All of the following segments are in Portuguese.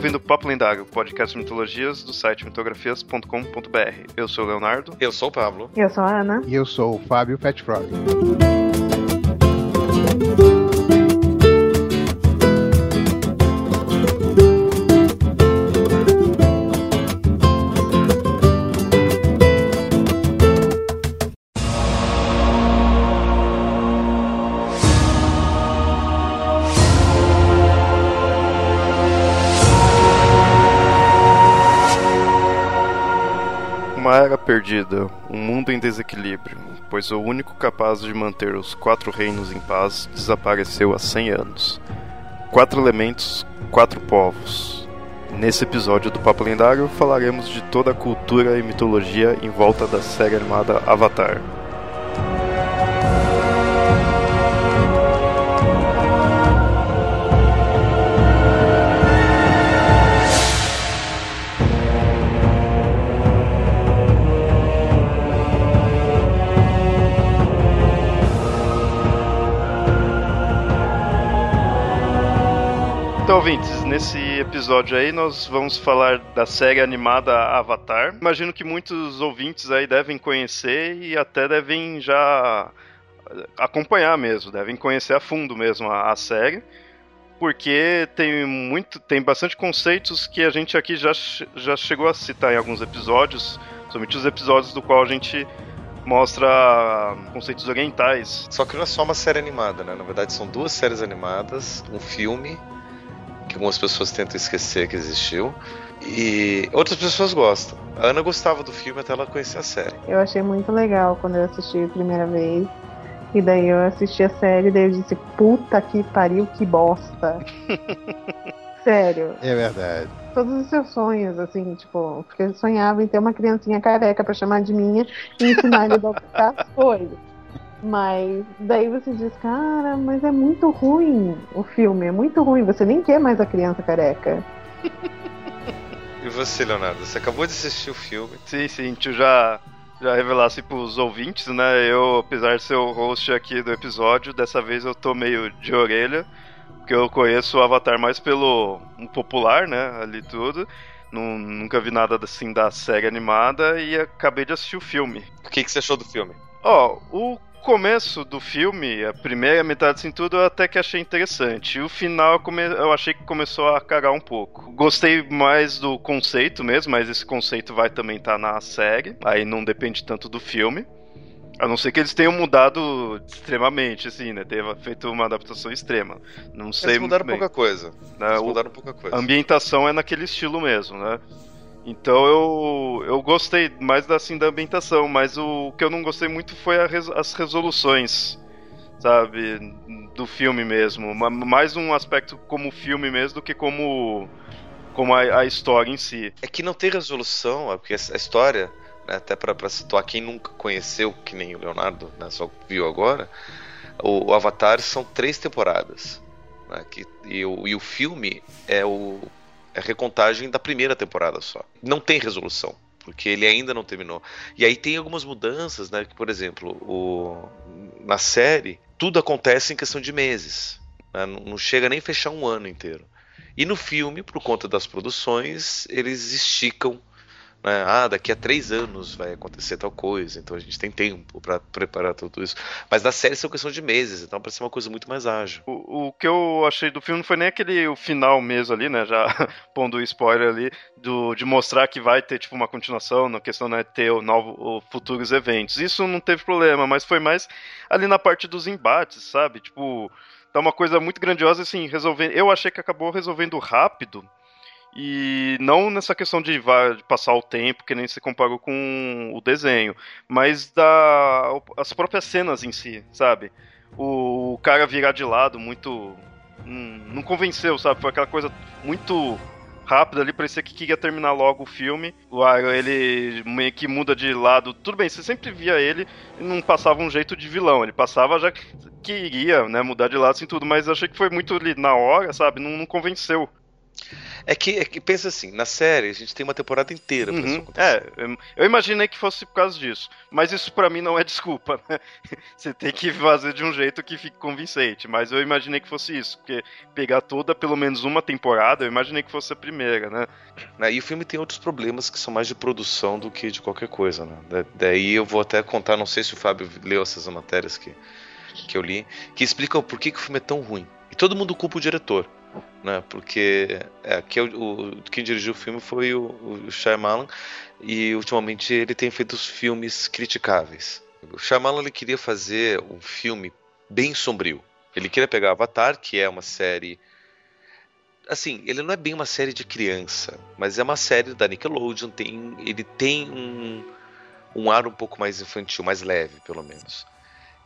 ouvindo Papo Lendário, podcast de mitologias do site mitografias.com.br. Eu sou o Leonardo. Eu sou o Pablo. Eu sou a Ana. E eu sou o Fábio Petfrog. Perdida, um mundo em desequilíbrio, pois o único capaz de manter os quatro reinos em paz desapareceu há 100 anos. Quatro elementos, quatro povos. Nesse episódio do Papo Lendário falaremos de toda a cultura e mitologia em volta da série animada Avatar. Ouvintes, nesse episódio aí nós vamos falar da série animada Avatar. Imagino que muitos ouvintes aí devem conhecer e até devem já acompanhar mesmo, devem conhecer a fundo mesmo a, a série, porque tem muito, tem bastante conceitos que a gente aqui já, já chegou a citar em alguns episódios, somente os episódios do qual a gente mostra conceitos orientais. Só que não é só uma série animada, né? Na verdade, são duas séries animadas, um filme que algumas pessoas tentam esquecer que existiu. E outras pessoas gostam. A Ana gostava do filme até ela conhecer a série. Eu achei muito legal quando eu assisti a primeira vez. E daí eu assisti a série e daí eu disse, puta que pariu, que bosta. Sério. É verdade. Todos os seus sonhos, assim, tipo, porque eu sonhava em ter uma criancinha careca pra chamar de minha e ensinar ele a adaptar as coisas. Mas daí você diz, cara, mas é muito ruim o filme, é muito ruim, você nem quer mais a criança careca. E você, Leonardo? Você acabou de assistir o filme. Sim, sim, tu já, já revelasse pros ouvintes, né? Eu, apesar de ser o host aqui do episódio, dessa vez eu tô meio de orelha, porque eu conheço o Avatar mais pelo um popular, né? Ali tudo. Nun- nunca vi nada assim da série animada e acabei de assistir o filme. O que, que você achou do filme? Ó, o começo do filme, a primeira metade assim tudo, eu até que achei interessante. E o final eu, achei que começou a cagar um pouco. Gostei mais do conceito mesmo, mas esse conceito vai também estar na série. Aí não depende tanto do filme. A não ser que eles tenham mudado extremamente, assim, né? Tenha feito uma adaptação extrema. Não sei Eles mudaram pouca coisa. né? Eles mudaram pouca coisa. a ambientação é naquele estilo mesmo, né? Então eu, eu gostei mais da, assim, da ambientação, mas o que eu não gostei muito foi res- as resoluções, sabe? Do filme mesmo. Ma- Mais um aspecto como filme mesmo do que como, como a, a história em si. É que não tem resolução, é porque a história, né, até pra situar quem nunca conheceu, que nem o Leonardo, né, só viu agora, o, o Avatar são três temporadas. né, que, e, o, e o filme é, o, a recontagem da primeira temporada só. Não tem resolução. Porque ele ainda não terminou. E aí tem algumas mudanças, né? Que, por exemplo, o, na série, tudo acontece em questão de meses. né, Não, não chega nem a fechar um ano inteiro. E no filme, por conta das produções, eles esticam. Né? Ah, daqui a três anos vai acontecer tal coisa, então a gente tem tempo para preparar tudo isso. Mas na série são questão de meses, então parece uma coisa muito mais ágil. O, o que eu achei do filme não foi nem aquele o final mesmo ali, né? Já pondo o spoiler ali, do, de mostrar que vai ter tipo uma continuação, na questão né, ter o novo, o futuros eventos. Isso não teve problema, mas foi mais ali na parte dos embates, sabe? Tipo, tá uma coisa muito grandiosa assim, resolvendo. Eu achei que acabou resolvendo rápido. E não nessa questão de, de passar o tempo, que nem se comparou com o desenho, mas da as próprias cenas em si, sabe? O, cara virar de lado muito. Hum, não convenceu, sabe? Foi aquela coisa muito rápida ali, parecia que queria terminar logo o filme. O Iron, ele meio que muda de lado. Tudo bem, você sempre via ele e não passava um jeito de vilão. Ele passava já que iria, né, mudar de lado assim tudo, mas achei que foi muito ali na hora, sabe? Não, não convenceu. É que, é que pensa assim, na série a gente tem uma temporada inteira pra Uhum. isso acontecer. É, eu- imaginei que fosse por causa disso. Mas isso pra mim não é desculpa, né? Você tem que fazer de um jeito que fique convincente. Mas eu imaginei que fosse isso. Porque pegar toda, pelo menos uma temporada, eu imaginei que fosse a primeira, né? Né, E o filme tem outros problemas que são mais de produção do que de qualquer coisa, né? Da- Daí eu vou até contar, não sei se o Fábio leu essas matérias que, que eu li, que explicam por que, que o filme é tão ruim. E todo mundo culpa o diretor, né? Porque é, que é o, o- quem dirigiu o filme foi o, o Shyamalan e ultimamente ele tem feito os filmes criticáveis. O Shyamalan ele queria fazer um filme bem sombrio. Ele queria pegar Avatar, que é uma série assim, ele não é bem uma série de criança, mas é uma série da Nickelodeon, tem, ele tem um, um ar um pouco mais infantil, mais leve, pelo menos.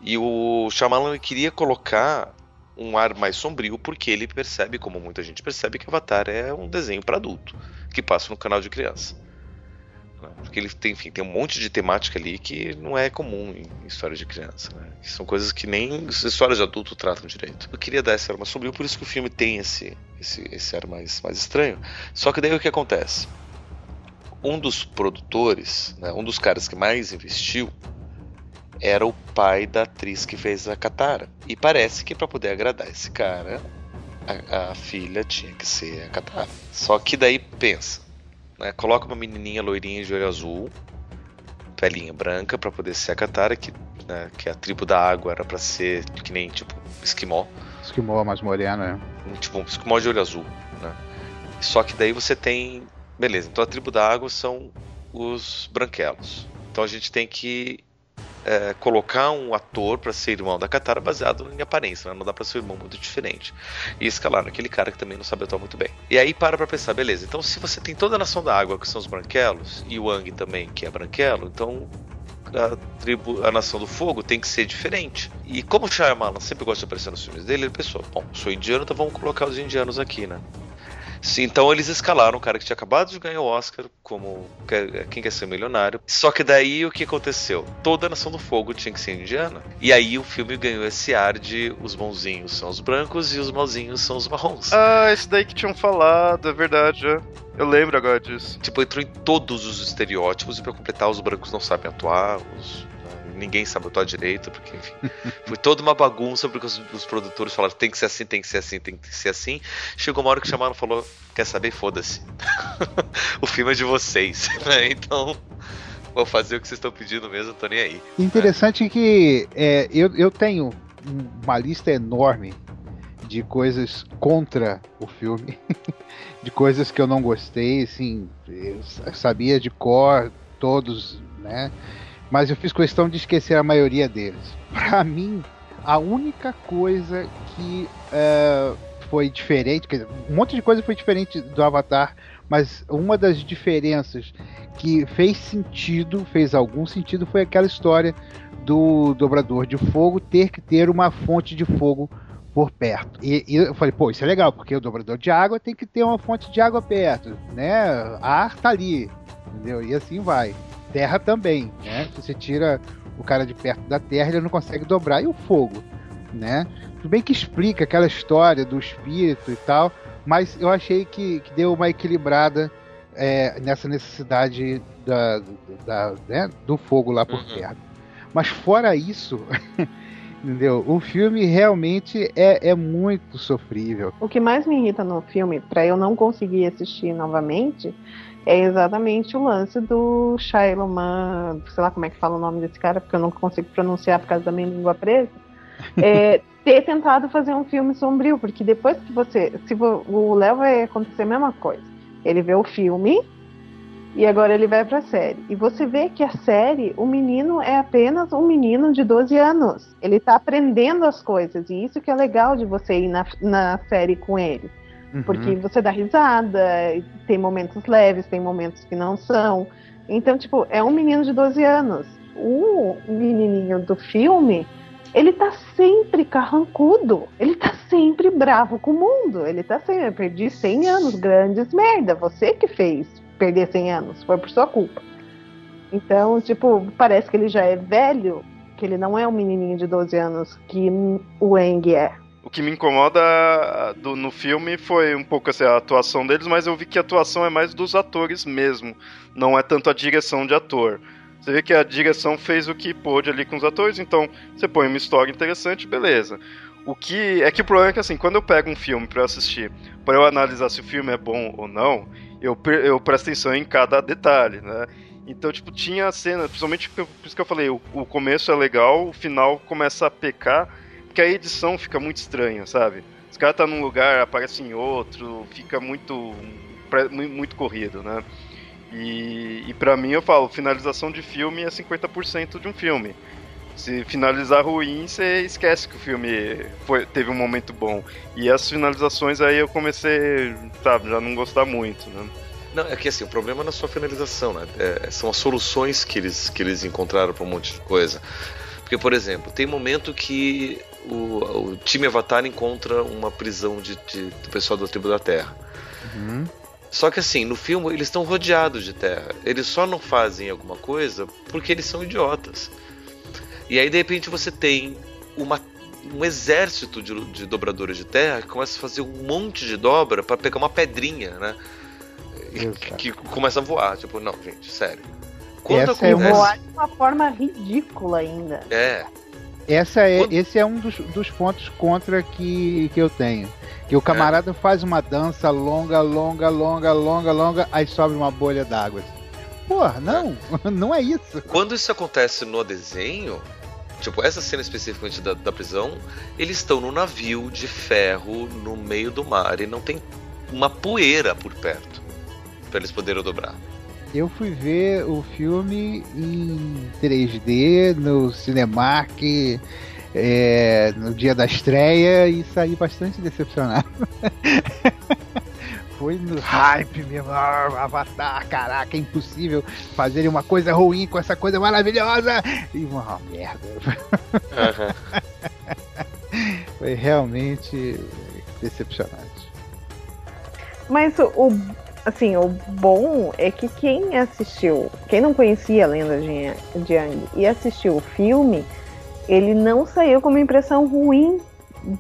E o Shyamalan queria colocar um ar mais sombrio porque ele percebe, como muita gente percebe, que Avatar é um desenho para adulto, que passa no canal de criança. né? Porque ele tem, enfim, tem um monte de temática ali que não é comum em história de criança, né? São coisas que nem as histórias de adulto tratam direito. Eu queria dar esse ar mais sombrio, por isso que o filme tem esse, esse, esse ar mais, mais estranho. Só que daí o que acontece? Um dos produtores, né, um dos caras que mais investiu, era o pai da atriz que fez a Katara. E parece que para poder agradar esse cara, a, a filha tinha que ser a Katara. Só que daí pensa, né, coloca uma menininha loirinha de olho azul, pelinha branca para poder ser a Katara, que, né, que a tribo da água era para ser que nem tipo esquimó, Esquimó mais moreno, né? tipo um esquimó de olho azul, né? Só que daí você tem, beleza? Então a tribo da água são os branquelos. Então a gente tem que é, colocar um ator para ser irmão da Katara baseado em aparência, né? não dá para ser um irmão muito diferente. E escalaram aquele cara que também não sabe atuar muito bem. E aí para pra pensar, beleza? Então se você tem toda a nação da água que são os branquelos e o Ang também que é branquelo, então a tribo, a nação do fogo tem que ser diferente. E como o Shyamalan sempre gosta de aparecer nos filmes dele, ele pensou, bom, sou indiano, então vamos colocar os indianos aqui, né? Sim, então eles escalaram um cara que tinha acabado de ganhar o Oscar como que- Quem Quer Ser Milionário. Só que daí o que aconteceu? Toda a Nação do Fogo tinha que ser indiana. E aí o filme ganhou esse ar de os bonzinhos são os brancos e os malzinhos são os marrons. Ah, esse daí que tinham falado, é verdade. é. Eu lembro agora disso. Tipo, entrou em todos os estereótipos e pra completar, os brancos não sabem atuar, os- ninguém atuar direito, porque enfim. Foi toda uma bagunça, porque os, os produtores falaram tem que ser assim, tem que ser assim, tem que ser assim. Chegou uma hora que chamaram e falou: quer saber? Foda-se. o filme é de vocês, né? Então. Vou fazer o que vocês estão pedindo mesmo, tô nem aí. Interessante que é, eu, eu tenho uma lista enorme de coisas contra o filme, de coisas que eu não gostei, assim, eu sabia de cor todos, né? Mas eu fiz questão de esquecer a maioria deles. Pra mim, a única coisa que é, foi diferente, quer dizer, um monte de coisa foi diferente do Avatar, mas uma das diferenças que fez sentido, fez algum sentido, foi aquela história do dobrador de fogo ter que ter uma fonte de fogo por perto. E, e eu falei, pô, isso é legal, porque o dobrador de água tem que ter uma fonte de água perto, né? Ar tá ali, entendeu? E assim vai. Terra também, né? Se você tira o cara de perto da terra, ele não consegue dobrar. E o fogo, né? Tudo bem que explica aquela história do espírito e tal, mas eu achei que, que deu uma equilibrada é, nessa necessidade da, da, né, do fogo lá por Uhum. perto. Mas fora isso, entendeu? O filme realmente é, é muito sofrível. O que mais me irrita no filme, pra eu não conseguir assistir novamente, é exatamente o lance do Shailoman, sei lá como é que fala o nome desse cara, porque eu não consigo pronunciar por causa da minha língua presa. É, ter tentado fazer um filme sombrio, porque depois que você. Se o Léo vai acontecer a mesma coisa. Ele vê o filme e agora ele vai pra série. E você vê que a série, o menino é apenas um menino de 12 anos. Ele tá aprendendo as coisas. E isso que é legal de você ir na, na série com ele. Porque Uhum. você dá risada, tem momentos leves, tem momentos que não são. Então, tipo, é um menino de 12 anos. O menininho do filme, ele tá sempre carrancudo. Ele tá sempre bravo com o mundo. Ele tá sempre, eu perdi 100 anos, grandes merda. Você que fez perder 100 anos, foi por sua culpa. Então, tipo, parece que ele já é velho, que ele não é um menininho de 12 anos que o Eng é. O que me incomoda do, no filme foi um pouco assim, a atuação deles, mas eu vi que a atuação é mais dos atores mesmo, não é tanto a direção de ator. Você vê que a direção fez o que pôde ali com os atores, então você põe uma história interessante, beleza. O que é que o problema é que assim, quando eu pego um filme para assistir, para eu analisar se o filme é bom ou não, eu, eu presto atenção em cada detalhe, né? Então, tipo, tinha a cena, principalmente por isso que eu falei, o, o começo é legal, o final começa a pecar, porque a edição fica muito estranha, sabe? Os caras tá num lugar, aparece em outro, fica muito muito corrido, né? E, e para mim eu falo, finalização de filme é 50% de um filme. Se finalizar ruim, você esquece que o filme foi, teve um momento bom. E as finalizações aí eu comecei, sabe, já não gostar muito, né? Não, é que assim, o problema é só a finalização, né? É, são as soluções que eles, que eles encontraram para um monte de coisa. Porque, por exemplo, tem momento que o, o time Avatar encontra uma prisão de, de, do pessoal da tribo da Terra. Uhum. Só que assim, no filme eles estão rodeados de terra. Eles só não fazem alguma coisa porque eles são idiotas. E aí de repente você tem uma, um exército de, de dobradores de terra que começa a fazer um monte de dobra para pegar uma pedrinha, né? Que, que, começa a voar. Tipo, não, gente, sério. Quando Essa acontece... é voar de uma forma ridícula ainda. É. Essa é, Quando... Esse é um dos, dos pontos contra que, que eu tenho. Que o camarada é. faz uma dança longa, longa, longa, longa, longa, aí sobe uma bolha d'água. Porra, não, é. não é isso. Quando isso acontece no desenho, tipo, essa cena especificamente da, da prisão, eles estão no navio de ferro no meio do mar e não tem uma poeira por perto para eles poderem dobrar. Eu fui ver o filme em 3D no Cinemark é, no dia da estreia e saí bastante decepcionado. Foi no hype mesmo, Avatar, caraca, é impossível fazer uma coisa ruim com essa coisa maravilhosa e uma merda. Uhum. Foi realmente decepcionante. Mas o, assim, o bom é que quem assistiu, quem não conhecia a lenda de Yang e assistiu o filme, ele não saiu com uma impressão ruim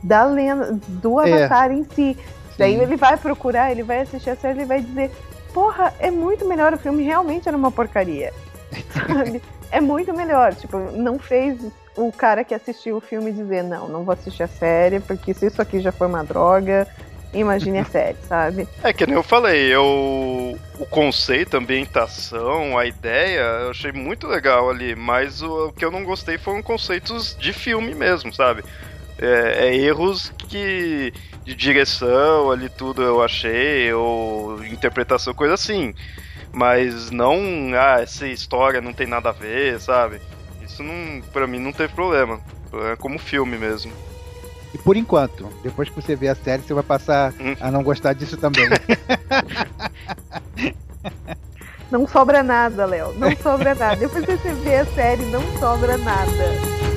da lenda, do é. Avatar é. em si. Sim. Daí ele vai procurar, ele vai assistir a série, ele vai dizer: Porra, é muito melhor, o filme realmente era uma porcaria. Sabe? É muito melhor. Tipo, não fez o cara que assistiu o filme dizer: Não, não vou assistir a série, porque se isso aqui já foi uma droga, imagine a série, sabe? É que nem eu falei, eu o conceito, a ambientação, a ideia, eu achei muito legal ali, mas o, o que eu não gostei foram conceitos de filme mesmo, sabe? É, é, erros que de direção ali tudo eu achei ou interpretação coisa assim mas não ah essa história não tem nada a ver sabe isso não para mim não teve problema é como filme mesmo e por enquanto, depois que você ver a série, você vai passar a não gostar disso também. Não sobra nada, Léo. Não sobra nada. Depois que você vê a série, não sobra nada.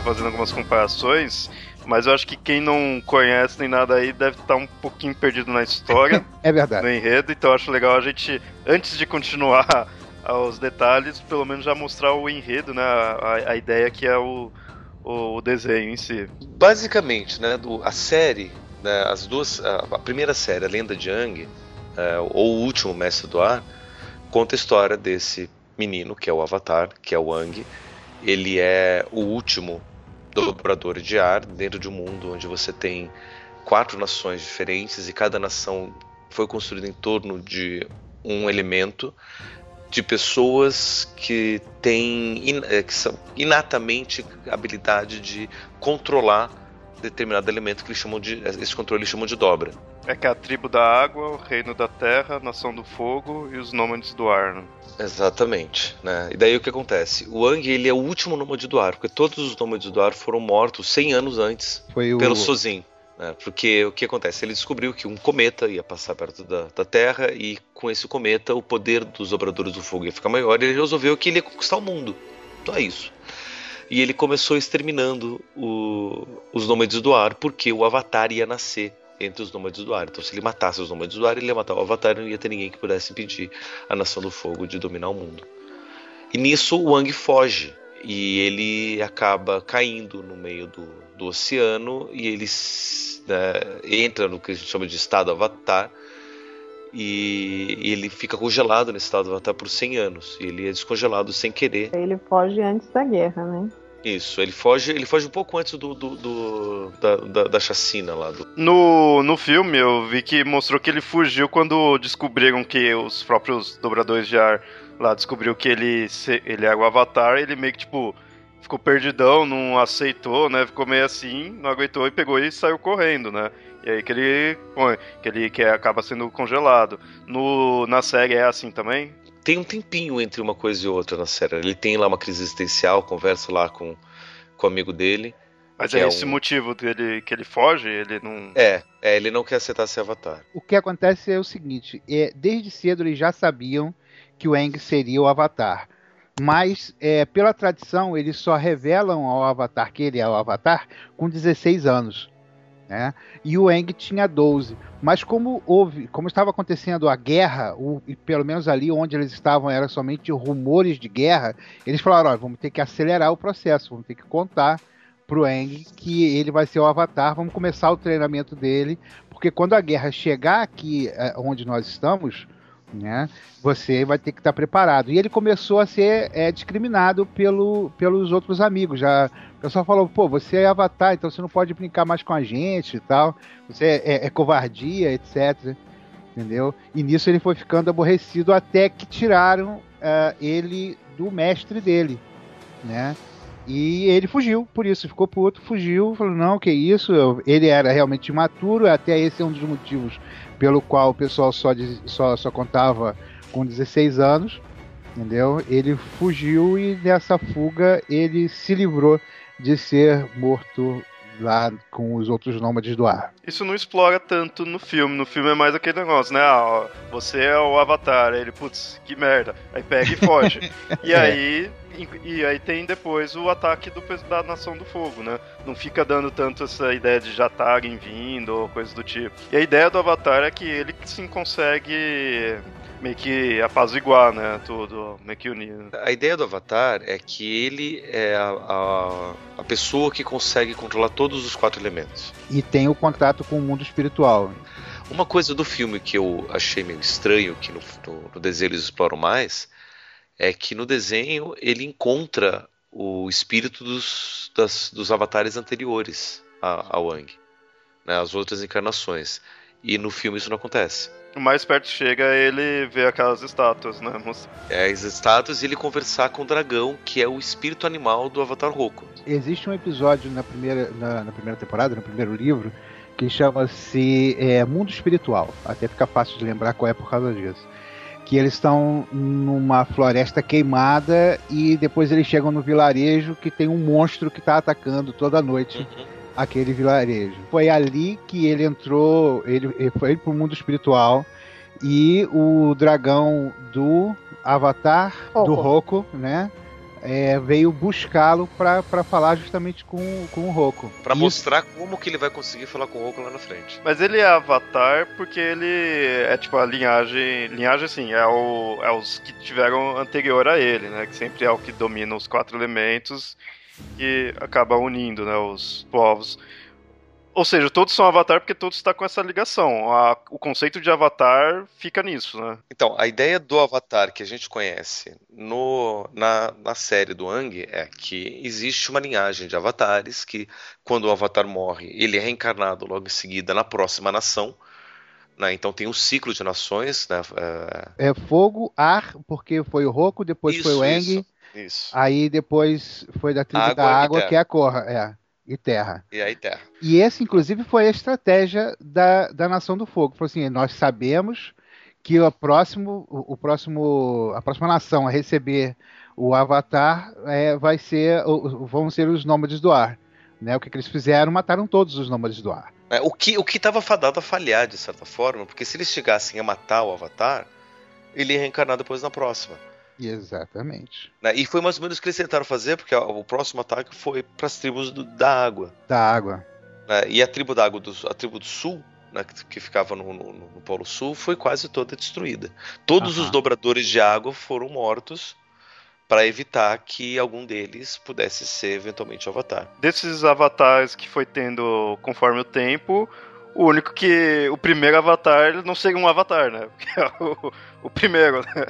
Fazendo algumas comparações, mas eu acho que quem não conhece nem nada aí deve estar um pouquinho perdido na história. é verdade. No enredo, então eu acho legal a gente, antes de continuar os detalhes, pelo menos já mostrar o enredo, né? A, a ideia que é o, o, desenho em si. Basicamente, né, do, a série, né, as duas, a, a, primeira série, a Lenda de Yang, é, ou o último Mestre do Ar, conta a história desse menino que é o Avatar, que é o Wang. Ele é o último dobrador de ar dentro de um mundo onde você tem quatro nações diferentes e cada nação foi construída em torno de um elemento de pessoas que têm eh, que são inatamente habilidade de controlar determinado elemento que eles chamam de. Esse controle eles chamam de dobra. É que é a tribo da água, o reino da terra, a nação do fogo e os nômades do ar, né? Exatamente, né? E daí o que acontece? O Ang, ele é o último nômade do ar, porque todos os nômades do ar foram mortos 100 anos antes Foi o... pelo Sozin. Né? Porque o que acontece? Ele descobriu que um cometa ia passar perto da, da, Terra e com esse cometa o poder dos obradores do fogo ia ficar maior e ele resolveu que ele ia conquistar o mundo. Só isso. E ele começou exterminando o, os nômades do ar porque o Avatar ia nascer entre os nômades do ar. Então, se ele matasse os nômades do ar, ele ia matar o Avatar e não ia ter ninguém que pudesse impedir a Nação do Fogo de dominar o mundo. E nisso o Wang foge e ele acaba caindo no meio do, do oceano e ele né, entra no que a gente chama de estado Avatar e, e, ele fica congelado nesse estado Avatar por 100 anos. E ele é descongelado sem querer. Ele foge antes da guerra, né? Isso, ele foge, ele foge um pouco antes do, do, do da, da, da, chacina lá. Do... No, no filme eu vi que mostrou que ele fugiu quando descobriram que os próprios dobradores de ar lá descobriu que ele, ele é o Avatar, ele meio que tipo ficou perdidão, não aceitou, né? Ficou meio assim, não aguentou e pegou e saiu correndo, né? E aí que ele que ele que acaba sendo congelado. No, na série é assim também? tem um tempinho entre uma coisa e outra na série. Ele tem lá uma crise existencial, conversa lá com, com o amigo dele. Mas é, é esse um... motivo dele que ele foge, ele não. É, é, ele não quer aceitar ser avatar. O que acontece é o seguinte: é, desde cedo eles já sabiam que o Eng seria o avatar. Mas, é, pela tradição, eles só revelam ao avatar que ele é o avatar com 16 anos. Né? E o Eng tinha 12. Mas como houve, como estava acontecendo a guerra, o, e pelo menos ali onde eles estavam era somente rumores de guerra, eles falaram: vamos ter que acelerar o processo, vamos ter que contar pro Eng que ele vai ser o Avatar, vamos começar o treinamento dele, porque quando a guerra chegar aqui é, onde nós estamos, né? Você vai ter que estar preparado. E ele começou a ser é, discriminado pelo, pelos outros amigos. Já, o pessoal falou, pô, você é avatar, então você não pode brincar mais com a gente e tal. Você é, é, é covardia, etc. Entendeu? E nisso ele foi ficando aborrecido até que tiraram uh, ele do mestre dele, né? E ele fugiu, por isso, ficou puto, fugiu, falou, não, que isso, ele era realmente imaturo, até esse é um dos motivos pelo qual o pessoal só, só, só contava com 16 anos, entendeu? Ele fugiu e nessa fuga ele se livrou de ser morto lá com os outros nômades do ar. Isso não explora tanto no filme. No filme é mais aquele negócio, né? Ah, você é o Avatar. Aí ele, putz, que merda. Aí pega e foge. e é. aí. E aí tem depois o ataque do, da Nação do Fogo, né? Não fica dando tanto essa ideia de já estarem vindo ou coisa do tipo. E a ideia do Avatar é que ele sim consegue meio que apaziguar, né? Tudo, meio que unir. A ideia do Avatar é que ele é a, a, a, pessoa que consegue controlar todos os quatro elementos. E tem o contato com o mundo espiritual. Uma coisa do filme que eu achei meio estranho, que no, no, no desenho eles exploram mais, é que no desenho ele encontra o espírito dos, das, dos avatares anteriores a, a Wang, né, as outras encarnações. E no filme isso não acontece. O mais perto chega ele vê aquelas estátuas, né? É, as estátuas e ele conversar com o dragão, que é o espírito animal do Avatar Roku. Existe um episódio na primeira, na, na primeira temporada, no primeiro livro, que chama-se é, Mundo Espiritual. Até fica fácil de lembrar qual é por causa disso. Que eles estão numa floresta queimada e depois eles chegam no vilarejo que tem um monstro que está atacando toda noite. Uhum aquele vilarejo. Foi ali que ele entrou, ele, ele foi pro mundo espiritual e o dragão do Avatar, do Roku, né? É, veio buscá-lo para falar justamente com, com o Roku. Para mostrar como que ele vai conseguir falar com o Roku lá na frente. Mas ele é Avatar porque ele é tipo a linhagem. Linhagem assim, é, o, é os que tiveram anterior a ele, né? Que sempre é o que domina os quatro elementos que acaba unindo né, os povos. Ou seja, todos são Avatar porque todos estão com essa ligação. A, o conceito de Avatar fica nisso, né? Então, a ideia do Avatar que a gente conhece no, na, na série do Ang é que existe uma linhagem de avatares que, quando o Avatar morre, ele é reencarnado logo em seguida na próxima nação. Né? Então tem um ciclo de nações. Né? É... é fogo, ar, porque foi o Roku, depois isso, foi o Eng. Isso. Aí depois foi da trilha água da água, que é a Corra. É. e terra. E aí terra. E esse, inclusive, foi a estratégia da, da Nação do Fogo. Falou assim: nós sabemos que o próximo, o, próximo, a próxima nação a receber o Avatar é, vai ser, vão ser os Nômades do Ar. Né? O que, que eles fizeram? Mataram todos os Nômades do Ar. É, o que o que estava fadado a falhar de certa forma, porque se eles chegassem a matar o Avatar, ele ia reencarnar depois na próxima. Exatamente. Né? E foi mais ou menos o que eles tentaram fazer, porque o próximo ataque foi para as tribos do, da água. Da água. Né? E a tribo da água, do, a tribo do sul, né, que ficava no, no, no, Polo Sul, foi quase toda destruída. Todos os dobradores de água foram mortos para evitar que algum deles pudesse ser eventualmente avatar. Desses avatares que foi tendo conforme o tempo, o único que. O primeiro avatar não seria um avatar, né? Porque é o, o primeiro, né?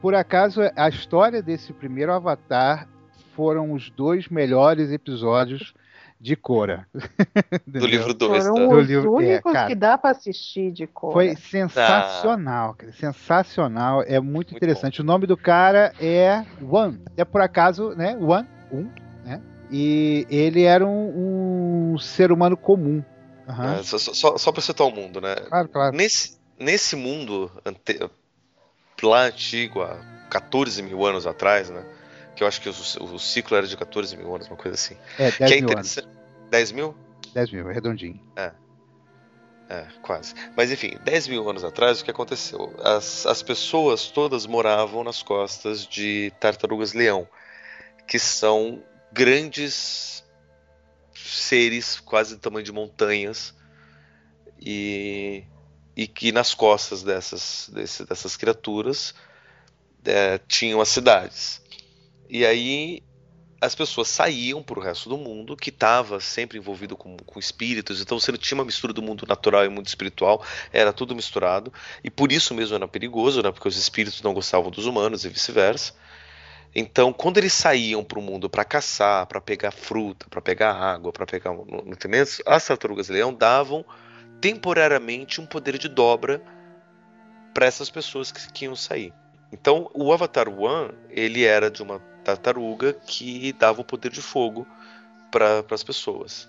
Por acaso, a história desse primeiro avatar foram os dois melhores episódios de Cora. do livro 2. Foram tá? os livro... únicos é, que dá para assistir de Cora. Foi sensacional, ah. sensacional. É muito, muito interessante. Bom. O nome do cara é One. É por acaso, né? One, um, né? E ele era um, um ser humano comum. Uhum. É, só, só, só para citar o mundo, né? Claro, claro. Nesse, nesse mundo ante... lá antigo, há 14 mil anos atrás, né? que eu acho que o, o, ciclo era de 14 mil anos, uma coisa assim. É, 10 que é mil anos. 10 mil? 10 mil, é redondinho. É. É, quase. Mas enfim, 10 mil anos atrás, o que aconteceu? As, as pessoas todas moravam nas costas de tartarugas-leão, que são grandes seres quase do tamanho de montanhas e, e que nas costas dessas, desse, dessas criaturas é, tinham as cidades. E aí as pessoas saíam para o resto do mundo, que estava sempre envolvido com, com espíritos, então você não tinha uma mistura do mundo natural e mundo espiritual, era tudo misturado, e por isso mesmo era perigoso, né, porque os espíritos não gostavam dos humanos e vice-versa. Então, quando eles saíam para o mundo para caçar, para pegar fruta, para pegar água, para pegar nutrientes, as tartarugas-leão davam temporariamente um poder de dobra para essas pessoas que, que iam sair. Então, o Avatar One, ele era de uma tartaruga que dava o poder de fogo para as pessoas.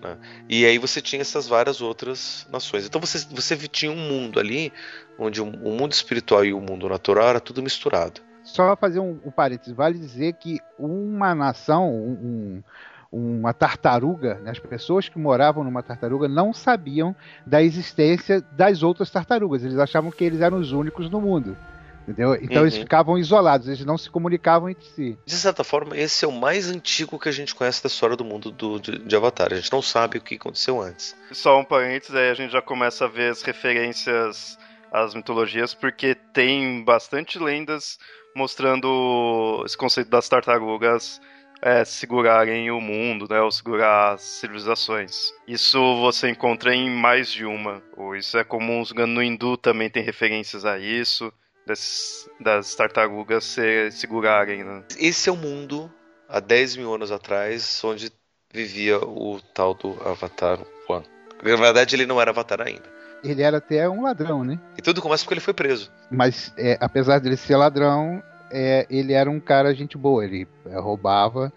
Né? E aí você tinha essas várias outras nações. Então você, você tinha um mundo ali onde o, o mundo espiritual e o mundo natural era tudo misturado. Só fazer um, um parênteses, vale dizer que uma nação, um, uma tartaruga, né? as pessoas que moravam numa tartaruga não sabiam da existência das outras tartarugas. Eles achavam que eles eram os únicos no mundo. Entendeu? Então uhum. eles ficavam isolados, eles não se comunicavam entre si. De certa forma, esse é o mais antigo que a gente conhece da história do mundo do, de, de, Avatar. A gente não sabe o que aconteceu antes. Só um parênteses, aí a gente já começa a ver as referências às mitologias, porque tem bastante lendas mostrando esse conceito das tartarugas é, segurarem o mundo, né, ou segurar as civilizações. Isso você encontra em mais de uma. Isso é comum, no hindu também tem referências a isso das, das tartarugas se segurarem. Né? Esse é o mundo, há 10 mil anos atrás, onde vivia o tal do Avatar One. Na verdade, ele não era Avatar ainda. Ele era até um ladrão, né? E tudo começa porque ele foi preso. Mas, é, apesar dele ser ladrão, é, ele era um cara gente boa. Ele é, roubava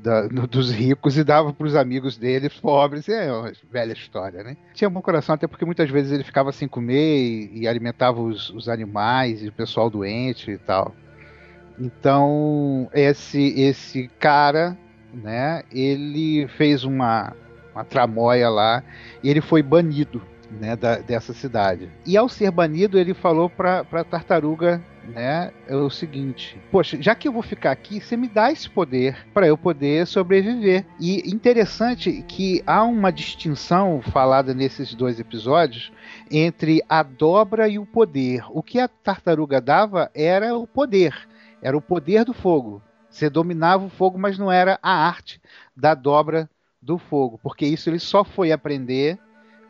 da, no, dos ricos e dava para os amigos dele pobres. É uma velha história, né? Tinha bom coração, até porque muitas vezes ele ficava sem comer e, e alimentava os, os, animais e o pessoal doente e tal. Então, esse, esse cara, né, ele fez uma, uma tramóia lá e ele foi banido né, da, dessa cidade. E ao ser banido, ele falou para a tartaruga né, é o seguinte: poxa, já que eu vou ficar aqui, você me dá esse poder para eu poder sobreviver. E interessante que há uma distinção falada nesses dois episódios entre a dobra e o poder. O que a tartaruga dava era o poder, era o poder do fogo. Você dominava o fogo, mas não era a arte da dobra do fogo, porque isso ele só foi aprender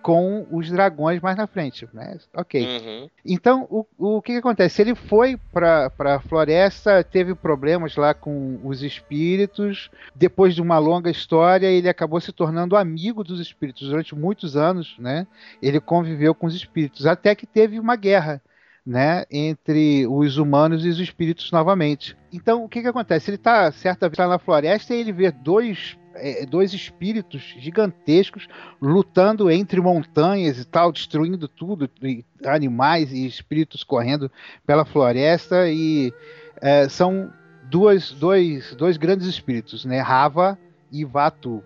com os dragões mais na frente, né? Ok. Uhum. Então, o, o que, que, acontece? Ele foi para a floresta, teve problemas lá com os espíritos. Depois de uma longa história, ele acabou se tornando amigo dos espíritos durante muitos anos, né? Ele conviveu com os espíritos até que teve uma guerra. Né, entre os humanos e os espíritos novamente. Então, o que, que acontece? Ele está certa vez tá na floresta e ele vê dois é, dois espíritos gigantescos lutando entre montanhas e tal, destruindo tudo, e animais e espíritos correndo pela floresta e é, são duas, dois, dois grandes espíritos, né? Rava e Vatu.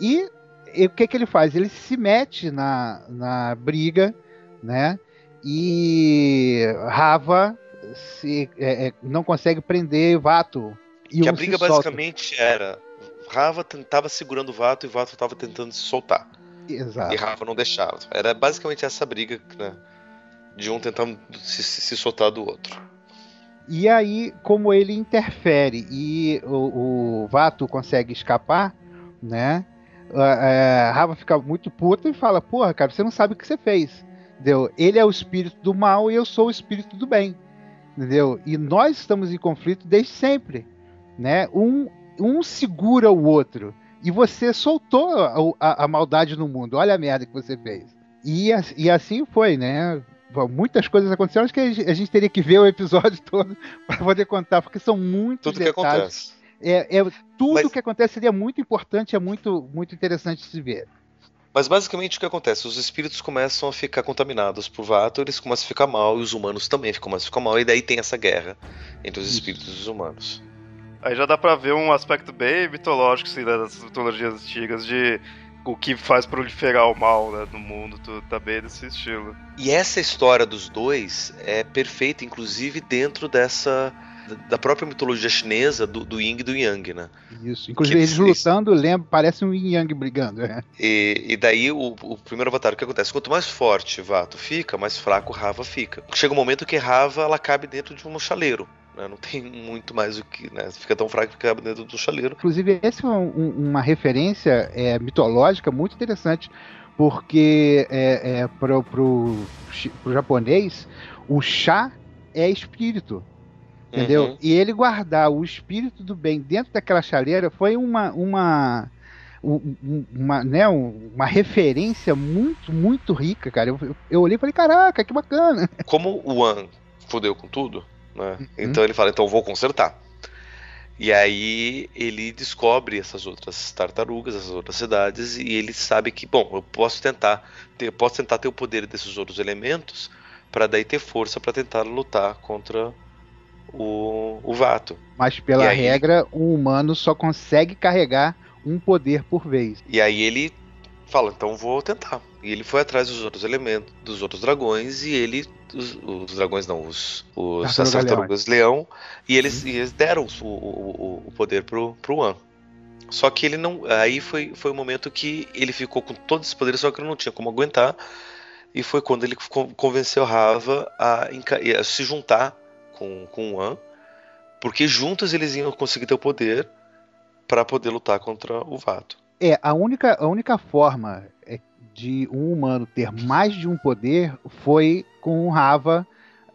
E, e o que, que ele faz? Ele se mete na, na briga, né? E Rava se, é, é, não consegue prender Vato. E que um a briga basicamente era Rava tentava segurando o Vato e o Vato estava tentando se soltar. Exato. E Rava não deixava. Era basicamente essa briga né, de um tentando se, se, soltar do outro. E aí, como ele interfere e o, o Vato consegue escapar, né? É, Rava fica muito puta e fala: Porra, cara, você não sabe o que você fez. Entendeu? Ele é o espírito do mal e eu sou o espírito do bem. Entendeu? E nós estamos em conflito desde sempre. Né? Um um segura o outro. E você soltou a, a, a maldade no mundo. Olha a merda que você fez. E, e assim foi, né? Muitas coisas aconteceram. Acho que a gente teria que ver o episódio todo para poder contar, porque são muitos Tudo detalhes. que acontece. É, é, tudo Mas... que acontece seria muito importante, é muito, muito interessante de se ver. Mas basicamente o que acontece? Os espíritos começam a ficar contaminados por Vato, eles começam a ficar mal, e os humanos também começam a ficar mal, e daí tem essa guerra entre os espíritos Isso. e os humanos. Aí já dá pra ver um aspecto bem mitológico, assim, né, das mitologias antigas, de o que faz proliferar o mal né, no mundo, tudo tá bem desse estilo. E essa história dos dois é perfeita, inclusive dentro dessa da própria mitologia chinesa do, do Yin e do Yang, né? Isso. Inclusive que eles lutando, lembra, parece um Yin e Yang brigando. É. E, e daí o, o, primeiro avatar, o que acontece? Quanto mais forte Vato fica, mais fraco Rava fica. Chega um momento que Rava ela cabe dentro de um chaleiro. Né? Não tem muito mais o que. Né? Fica tão fraco que cabe dentro do chaleiro. Inclusive, essa é um, uma referência é, mitológica muito interessante, porque é, é, para o japonês, o chá é espírito. Entendeu? Uhum. E ele guardar o espírito do bem dentro daquela chaleira foi uma, uma, uma, né, uma referência muito, muito rica, cara. Eu, eu olhei e falei, caraca, que bacana. Como o An fudeu com tudo, né? Uhum. Então ele fala, então vou consertar. E aí ele descobre essas outras tartarugas, essas outras cidades, e ele sabe que, bom, eu posso tentar, ter, posso tentar ter o poder desses outros elementos para daí ter força para tentar lutar contra o, o Vato. Mas pela aí, regra, o humano só consegue carregar um poder por vez. E aí ele fala, então vou tentar. E ele foi atrás dos outros elementos, dos outros dragões, e ele os, os dragões não, os, os as tartarugas leão, e eles, e eles deram o, o, o poder pro, pro An. Só que ele não. Aí foi, foi o momento que ele ficou com todos esses poderes, só que ele não tinha como aguentar. E foi quando ele convenceu Rava a, a se juntar com, com o An, porque juntos eles iam conseguir ter o poder para poder lutar contra o Vato. É, a única, a única forma é de um humano ter mais de um poder foi com o Rava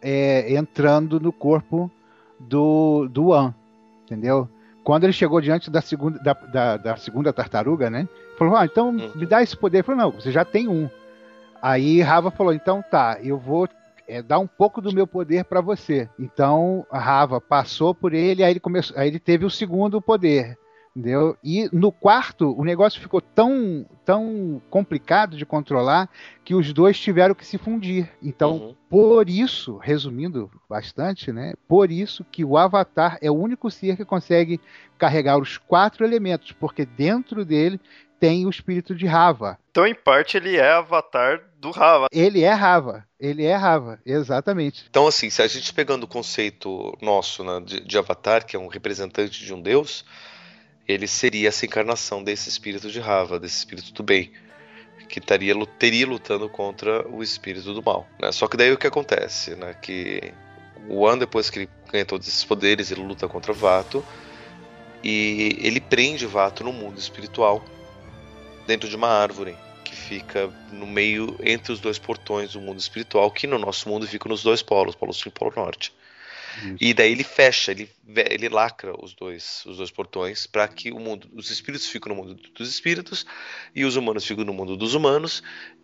é, entrando no corpo do, do An, entendeu? Quando ele chegou diante da segunda, da, da, da segunda tartaruga, né? Falou, ah, então uhum. me dá esse poder. Ele falou, não, você já tem um. Aí Rava falou, então tá, eu vou é, dar um pouco do meu poder para você. Então Rava passou por ele, aí ele começou, aí ele teve o segundo poder. Entendeu? E no quarto, o negócio ficou tão, tão complicado de controlar que os dois tiveram que se fundir. Então, uhum. por isso, resumindo bastante, né? Por isso que o Avatar é o único ser que consegue carregar os quatro elementos, porque dentro dele tem o espírito de Rava. Então, em parte, ele é Avatar do Rava. Ele é Rava. Ele é Rava, exatamente. Então, assim, se a gente pegando o conceito nosso né, de, de Avatar, que é um representante de um deus ele seria essa encarnação desse espírito de Rava, desse espírito do bem, que estaria, teria lutando contra o espírito do mal. Né? Só que daí o que acontece, né? Que o An, depois que ele ganha todos esses poderes, ele luta contra Vato e ele prende Vato no mundo espiritual, dentro de uma árvore que fica no meio entre os dois portões do mundo espiritual, que no nosso mundo fica nos dois polos, polo sul e polo norte. E daí ele fecha, ele, ele lacra os dois, os dois portões para que o mundo, os espíritos fiquem no mundo dos espíritos e os humanos fiquem no mundo dos humanos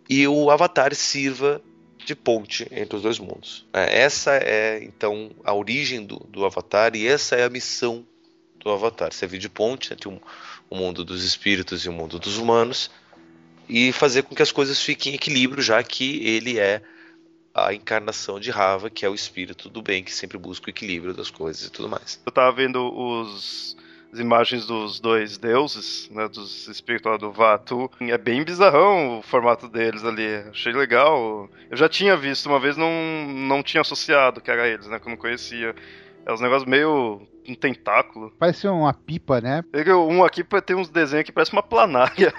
e o Avatar sirva de ponte entre os dois mundos. É, essa é então a origem do, do Avatar e essa é a missão do Avatar, servir de ponte entre o mundo dos espíritos e o mundo dos humanos e fazer com que as coisas fiquem em equilíbrio, já que ele é a encarnação de Rava, que é o espírito do bem que sempre busca o equilíbrio das coisas e tudo mais. Eu tava vendo os as imagens dos dois deuses, né, dos espíritos do Vatu. É bem bizarrão o formato deles ali. Achei legal. Eu já tinha visto uma vez, não, não tinha associado que era eles, né, que eu não conhecia. É uns negócios meio um tentáculo. Parece uma pipa, né? Um aqui tem uns desenhos que parece uma planária.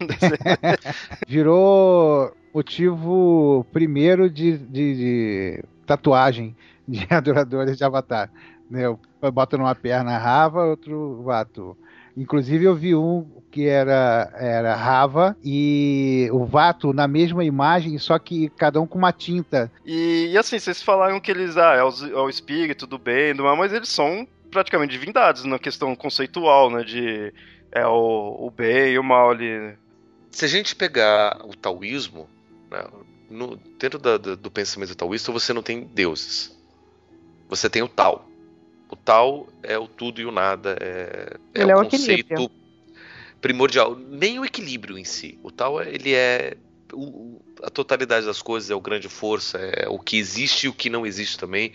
Virou motivo primeiro de, de, de tatuagem de adoradores de Avatar. Né? Bota numa perna Rava, outro Vato. Inclusive eu vi um que era, era Rava e o Vato na mesma imagem, só que cada um com uma tinta. E, e assim, vocês falaram que eles, ah, é o, é o espírito do bem, do mal, mas eles são praticamente divindades na questão conceitual, né? De é o, o bem e o mal ali. Se a gente pegar o taoísmo, né, no, dentro da, da, do pensamento taoísta, você não tem deuses. Você tem o Tao. O tal é o tudo e o nada, é, é ele é, o é conceito equilíbrio. primordial. Nem o equilíbrio em si. O tal ele é o, a totalidade das coisas, é o grande força, é o que existe e o que não existe também.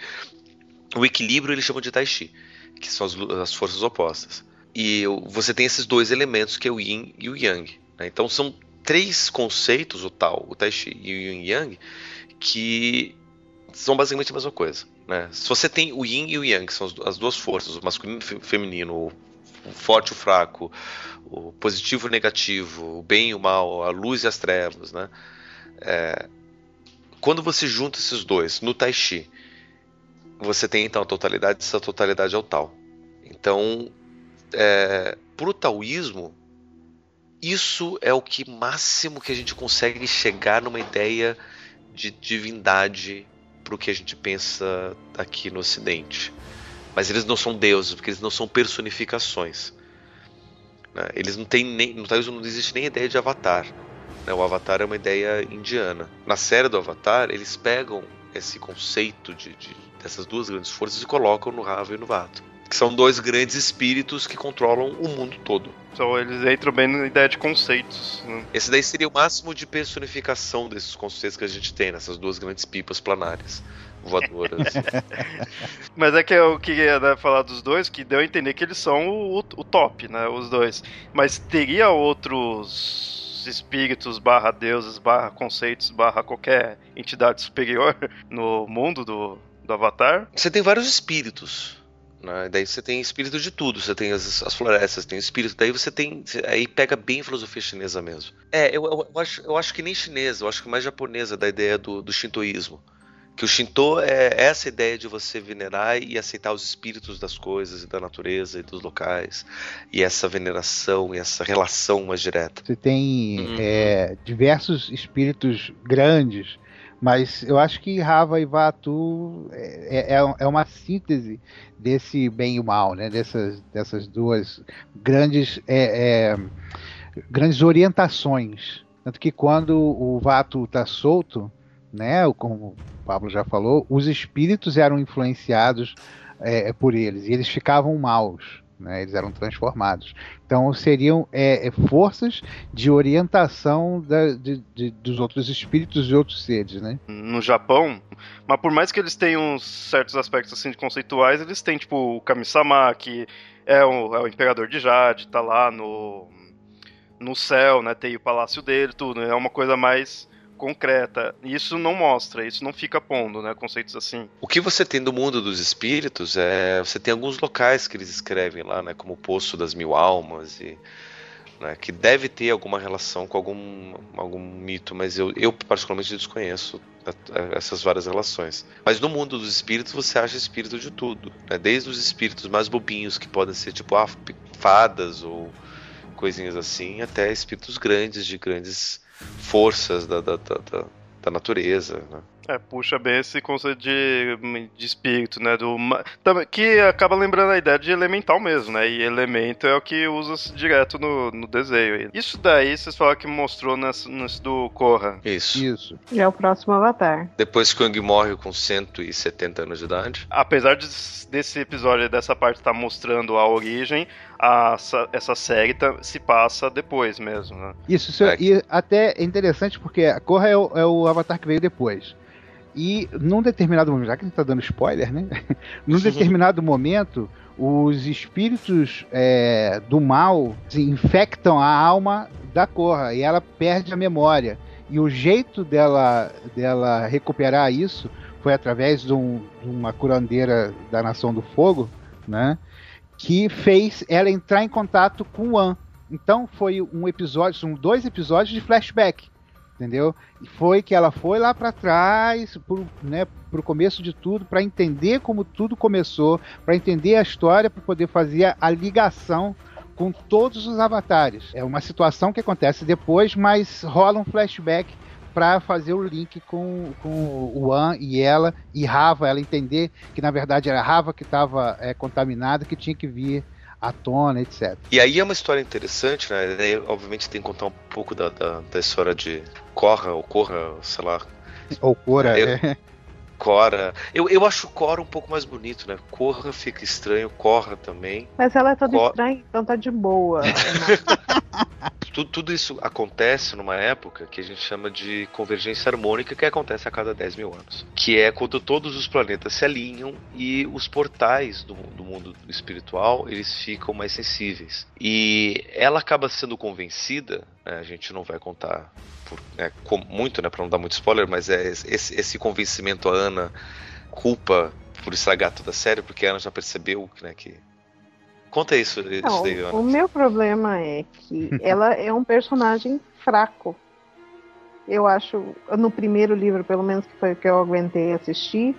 O equilíbrio eles chamam de Tai Chi, que são as, as forças opostas. E você tem esses dois elementos que é o Yin e o Yang. Né? Então são três conceitos, o Tao, o Tai Chi e o Yin Yang, que são basicamente a mesma coisa. Né? Se você tem o yin e o yang, que são as duas forças, o masculino e o feminino, o forte e o fraco, o positivo e o negativo, o bem e o mal, a luz e as trevas, né? É, quando você junta esses dois no Tai Chi, você tem então a totalidade, essa totalidade é o tal. Então, é, para o taoísmo, isso é o que máximo que a gente consegue chegar numa ideia de divindade para o que a gente pensa aqui no Ocidente. Mas eles não são deuses, porque eles não são personificações. Né? Eles não têm nem. No Taoísmo não existe nem ideia de avatar. Né? O avatar é uma ideia indiana. Na série do Avatar, eles pegam esse conceito de, de dessas duas grandes forças e colocam no Rava e no Vato. Que são dois grandes espíritos que controlam o mundo todo. Então eles entram bem na ideia de conceitos. Né? Esse daí seria o máximo de personificação desses conceitos que a gente tem nessas duas grandes pipas planárias voadoras. Mas é que eu queria né, falar dos dois, que deu a entender que eles são o, o top, né? Os dois. Mas teria outros espíritos barra deuses barra conceitos barra qualquer entidade superior no mundo do, do Avatar? Você tem vários espíritos. Né? Daí você tem espírito de tudo, você tem as, as florestas, tem espírito, daí você tem. Aí pega bem a filosofia chinesa mesmo. É, eu, eu, eu, acho, eu acho que nem chinesa, eu acho que mais japonesa da ideia do, do shintoísmo. Que o Shinto é essa ideia de você venerar e aceitar os espíritos das coisas e da natureza e dos locais. E essa veneração e essa relação mais direta. Você tem uhum. é, diversos espíritos grandes mas eu acho que Rava e Vatu é, é, é, uma síntese desse bem e mal, né? dessas, dessas duas grandes, é, é, grandes orientações. Tanto que quando o Vatu está solto, né, como o Pablo já falou, os espíritos eram influenciados é, por eles e eles ficavam maus né? Eles eram transformados. Então seriam é, é, forças de orientação da, de, de, dos outros espíritos e outros seres, né? No Japão, mas por mais que eles tenham certos aspectos assim conceituais, eles têm tipo o Kami-sama, que é o, é o imperador de Jade, tá lá no no céu, né? Tem o palácio dele, tudo. É uma coisa mais concreta. Isso não mostra, isso não fica pondo, né? Conceitos assim. O que você tem do mundo dos espíritos é. Você tem alguns locais que eles escrevem lá, né? Como o Poço das Mil Almas e. Né, que deve ter alguma relação com algum, algum mito, mas eu, eu particularmente desconheço essas várias relações. Mas no mundo dos espíritos você acha espírito de tudo, né? desde os espíritos mais bobinhos que podem ser tipo ah, fadas ou coisinhas assim, até espíritos grandes de grandes forças da, da, da, da natureza. Né? É, puxa bem esse conceito de, de espírito, né? Do, que acaba lembrando a ideia de elemental mesmo, né? E elemento é o que usa direto no, no desenho. Isso daí vocês falaram que mostrou nesse, nesse do Korra. Isso. Isso. E é o próximo Avatar. Depois que o Ang morre com 170 anos de idade. Apesar de, desse episódio, dessa parte estar tá mostrando a origem, a, essa série tá, se passa depois mesmo, né? Isso, isso é. e até é interessante porque a Korra é o, é o Avatar que veio depois. E num determinado momento, já que a gente tá dando spoiler, né? num determinado momento, os espíritos é, do mal infectam a alma da Korra e ela perde a memória. E o jeito dela, dela recuperar isso foi através de, um, de uma curandeira da Nação do Fogo, né? Que fez ela entrar em contato com o An. Então foi um episódio, são dois episódios de flashback entendeu? E foi que ela foi lá para trás, pro, né, pro começo de tudo, para entender como tudo começou, para entender a história, para poder fazer a ligação com todos os avatares. É uma situação que acontece depois, mas rola um flashback para fazer o link com, com o An e ela e Rava, ela entender que na verdade era Rava que estava é, contaminada, que tinha que vir à tona, etc. E aí é uma história interessante, né? Aí, obviamente tem que contar um pouco da, da, da história de Corra, ou Corra, sei lá. Ou Cora, eu, é. Cora. Eu, eu acho Cora um pouco mais bonito, né? Corra fica estranho, Corra também. Mas ela é toda Cor... estranha, então tá de boa. tudo, tudo isso acontece numa época que a gente chama de convergência harmônica, que acontece a cada 10 mil anos. Que é quando todos os planetas se alinham e os portais do, do mundo espiritual eles ficam mais sensíveis. E ela acaba sendo convencida, né, a gente não vai contar por, é, com, muito, né, para não dar muito spoiler, mas é esse, esse convencimento a Ana culpa por estragar toda a série, porque a Ana já percebeu né, que Conta isso, isso Não, daí, O meu problema é que ela é um personagem fraco. Eu acho, no primeiro livro, pelo menos que foi o que eu aguentei assistir,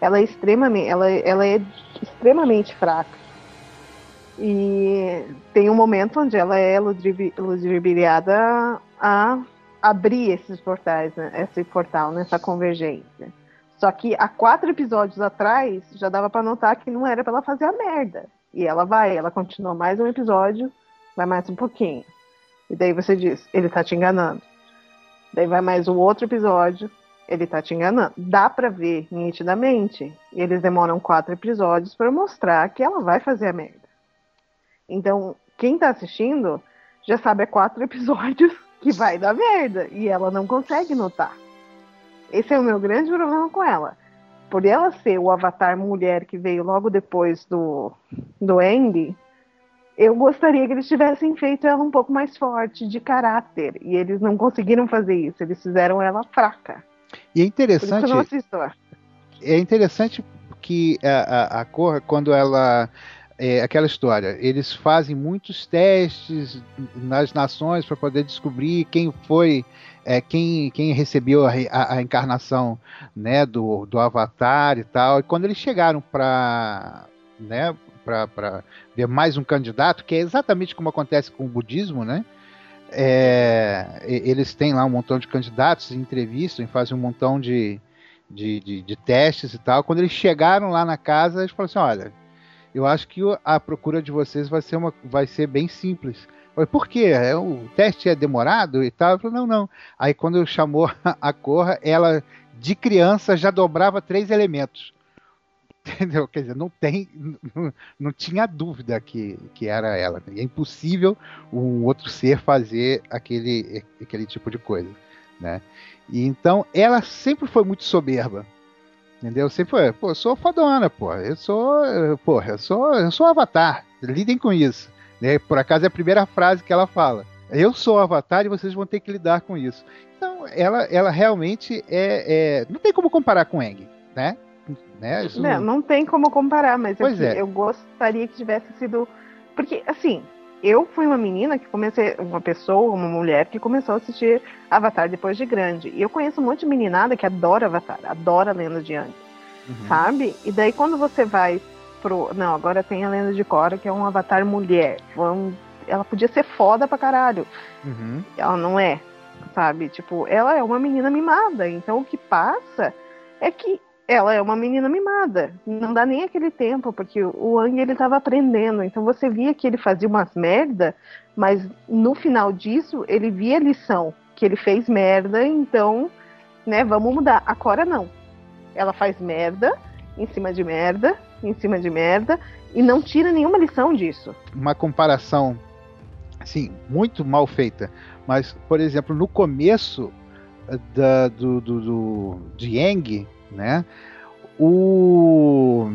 ela é extremamente, ela, ela é extremamente fraca. E tem um momento onde ela é ludibriada a abrir esses portais, né? esse portal, nessa convergência. Só que há quatro episódios atrás já dava para notar que não era para ela fazer a merda. E ela vai, ela continua mais um episódio, vai mais um pouquinho. E daí você diz, ele tá te enganando. Daí vai mais um outro episódio, ele tá te enganando. Dá para ver nitidamente. E eles demoram quatro episódios para mostrar que ela vai fazer a merda. Então, quem tá assistindo já sabe há quatro episódios que vai dar merda. E ela não consegue notar. Esse é o meu grande problema com ela por ela ser o avatar mulher que veio logo depois do, do Andy, eu gostaria que eles tivessem feito ela um pouco mais forte de caráter. E eles não conseguiram fazer isso, eles fizeram ela fraca. E é interessante. É interessante que a, a, a Korra, quando ela. É, aquela história, eles fazem muitos testes nas nações para poder descobrir quem foi é, quem, quem recebeu a, a, a, encarnação né, do, do Avatar e tal. E quando eles chegaram para né, ver mais um candidato, que é exatamente como acontece com o budismo, né? É, eles têm lá um montão de candidatos, entrevistam, fazem um montão de, de, de, de, testes e tal. Quando eles chegaram lá na casa, eles falaram assim: olha, eu acho que a procura de vocês vai ser, uma, vai ser bem simples. Falei, por quê? É, o teste é demorado e tal? Eu falei, não, não. Aí quando chamou a Corra, ela de criança já dobrava três elementos. Entendeu? Quer dizer, não tem, não, não tinha dúvida que, que era ela. É impossível um outro ser fazer aquele, aquele tipo de coisa, né? E então ela sempre foi muito soberba. Entendeu? Sempre foi, pô, eu sou fodona, pô. Eu sou, pô, eu sou, eu sou avatar. Lidem com isso. Né? Por acaso é a primeira frase que ela fala. Eu sou Avatar e vocês vão ter que lidar com isso. Então, ela, ela realmente é, é Não tem como comparar com Eng, né? né? Não, não tem como comparar, mas pois eu, é. eu gostaria que tivesse sido. Porque, assim, eu fui uma menina que comecei, uma pessoa, uma mulher que começou a assistir Avatar depois de grande. E eu conheço um monte de meninada que adora Avatar, adora Lenda de Anne, uhum. sabe? E daí quando você vai pro. Não, agora tem a lenda de Korra, que é um avatar mulher. Vamos... Ela podia ser foda pra caralho. Uhum. Ela não é. sabe? Tipo, ela é uma menina mimada. Então o que passa é que ela é uma menina mimada. Não dá nem aquele tempo, porque o Ang ele tava aprendendo. Então você via que ele fazia umas merda, mas no final disso ele via a lição que ele fez merda, então, né, vamos mudar. A Cora não. Ela faz merda em cima de merda, em cima de merda e não tira nenhuma lição disso. Uma comparação assim, muito mal feita. Mas, por exemplo, no começo eh, da, do, do, do, de Yang, né? O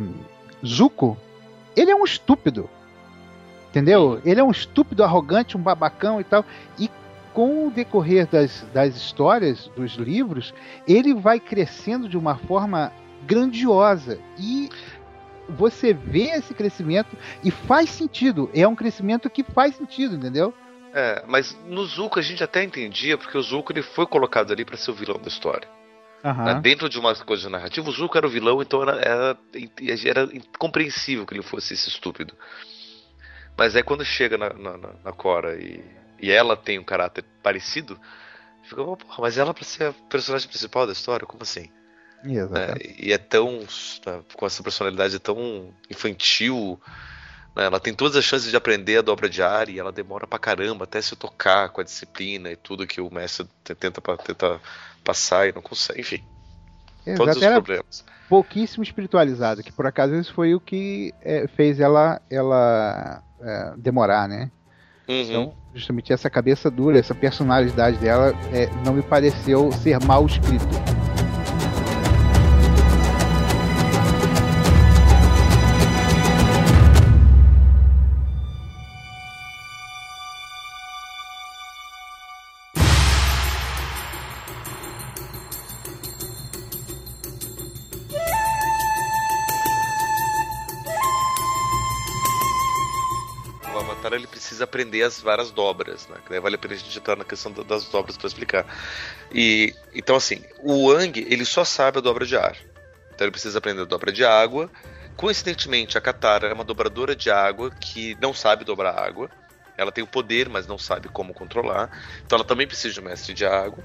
Zuko, ele é um estúpido. Entendeu? Ele é um estúpido, arrogante, um babacão e tal. E com o decorrer das, das histórias, dos livros, ele vai crescendo de uma forma grandiosa. E você vê esse crescimento e faz sentido. É um crescimento que faz sentido, entendeu? É, mas no Zuko a gente até entendia, porque o Zuko ele foi colocado ali para ser o vilão da história. Uhum. Dentro de uma coisa narrativa, o Zuko era o vilão, então era, era, era incompreensível que ele fosse esse estúpido. Mas aí quando chega na, na, na Cora e, e ela tem um caráter parecido, fica, porra, mas ela pra ser a personagem principal da história? Como assim? Né? E é tão. Né, com essa personalidade tão infantil. Né? Ela tem todas as chances de aprender a dobra de ar e ela demora pra caramba até se tocar com a disciplina e tudo que o mestre tenta, tenta passar e não consegue. Enfim. Exato, todos os problemas. Pouquíssimo espiritualizada, que por acaso isso foi o que é, fez ela, ela é, demorar, né? Uhum. Então, justamente essa cabeça dura, essa personalidade dela é, não me pareceu ser mal escrito. As várias dobras, né? Que vale a pena a gente entrar na questão das dobras para explicar. E então assim, o Wang ele só sabe a dobra de ar. Então ele precisa aprender a dobra de água. Coincidentemente, a Katara é uma dobradora de água que não sabe dobrar água. Ela tem o poder, mas não sabe como controlar. Então ela também precisa de um mestre de água.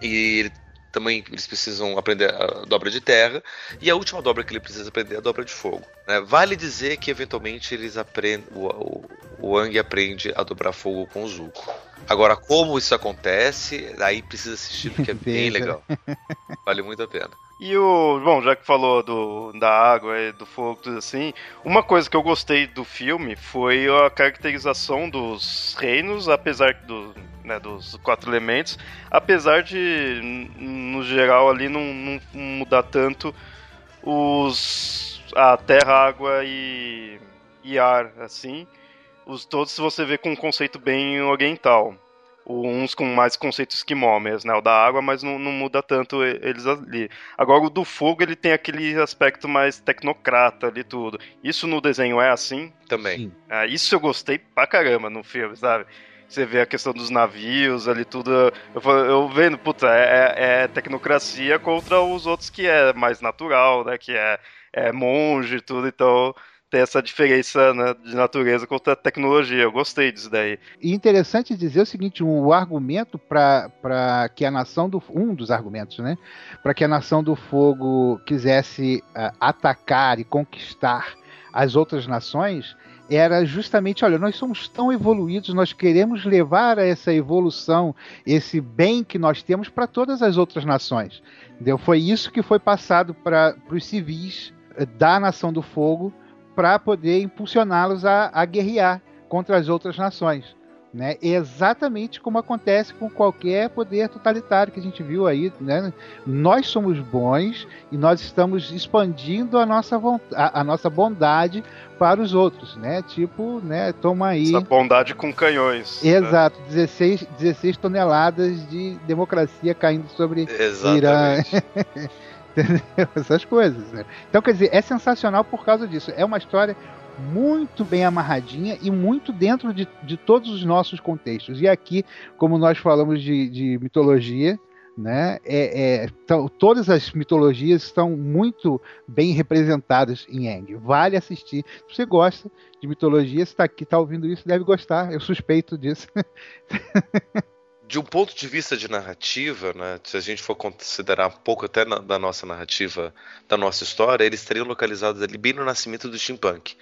E ele também eles precisam aprender a dobra de terra. E a última dobra que ele precisa aprender é a dobra de fogo. Né? Vale dizer que eventualmente eles aprendem. O, o, o Wang aprende a dobrar fogo com o Zuko. Agora, como isso acontece, aí precisa assistir porque é bem legal. Vale muito a pena. E o. Bom, já que falou do, da água e do fogo, tudo assim, uma coisa que eu gostei do filme foi a caracterização dos reinos, apesar do, né, dos quatro elementos, apesar de, no geral, ali não, não mudar tanto os. a terra, água e, e ar, assim. Os todos você vê com um conceito bem oriental uns com mais conceitos esquimó mesmo, né? O da água, mas não, não, muda tanto eles ali. Agora o do fogo, ele tem aquele aspecto mais tecnocrata ali tudo. Isso no desenho é assim? Também. É, isso eu gostei pra caramba no filme, sabe? Você vê a questão dos navios ali, tudo. Eu, eu vendo, puta, é, é, é tecnocracia contra os outros que é mais natural, né? Que é, é monge e tudo, então ter essa diferença né, de natureza contra a tecnologia. Eu gostei disso daí. E interessante dizer o seguinte: o um argumento para que a nação do. Um dos argumentos, né? Para que a nação do fogo quisesse uh, atacar e conquistar as outras nações era justamente, olha, nós somos tão evoluídos, nós queremos levar essa evolução, esse bem que nós temos para todas as outras nações. Entendeu? Foi isso que foi passado para os civis eh, da Nação do Fogo para poder impulsioná-los a, a guerrear contra as outras nações. Né? Exatamente como acontece com qualquer poder totalitário que a gente viu aí. Né? Nós somos bons e nós estamos expandindo a nossa, a, a nossa bondade para os outros, né? Tipo, né? Toma aí. Essa bondade com canhões. Né? Exato, né? 16, 16 toneladas de democracia caindo sobre Exatamente. Irã. Entendeu? Essas coisas. Né? Então, quer dizer, é sensacional por causa disso. É uma história muito bem amarradinha e muito dentro de, de todos os nossos contextos. E aqui, como nós falamos de, de mitologia, né? É, é, todas as mitologias estão muito bem representadas em Eng. Vale assistir. Se você gosta de mitologia, está aqui, está ouvindo isso, deve gostar. Eu suspeito disso. de um ponto de vista de narrativa, né, se a gente for considerar um pouco até na, da nossa narrativa, da nossa história, eles estariam localizados ali bem no nascimento do steampunk,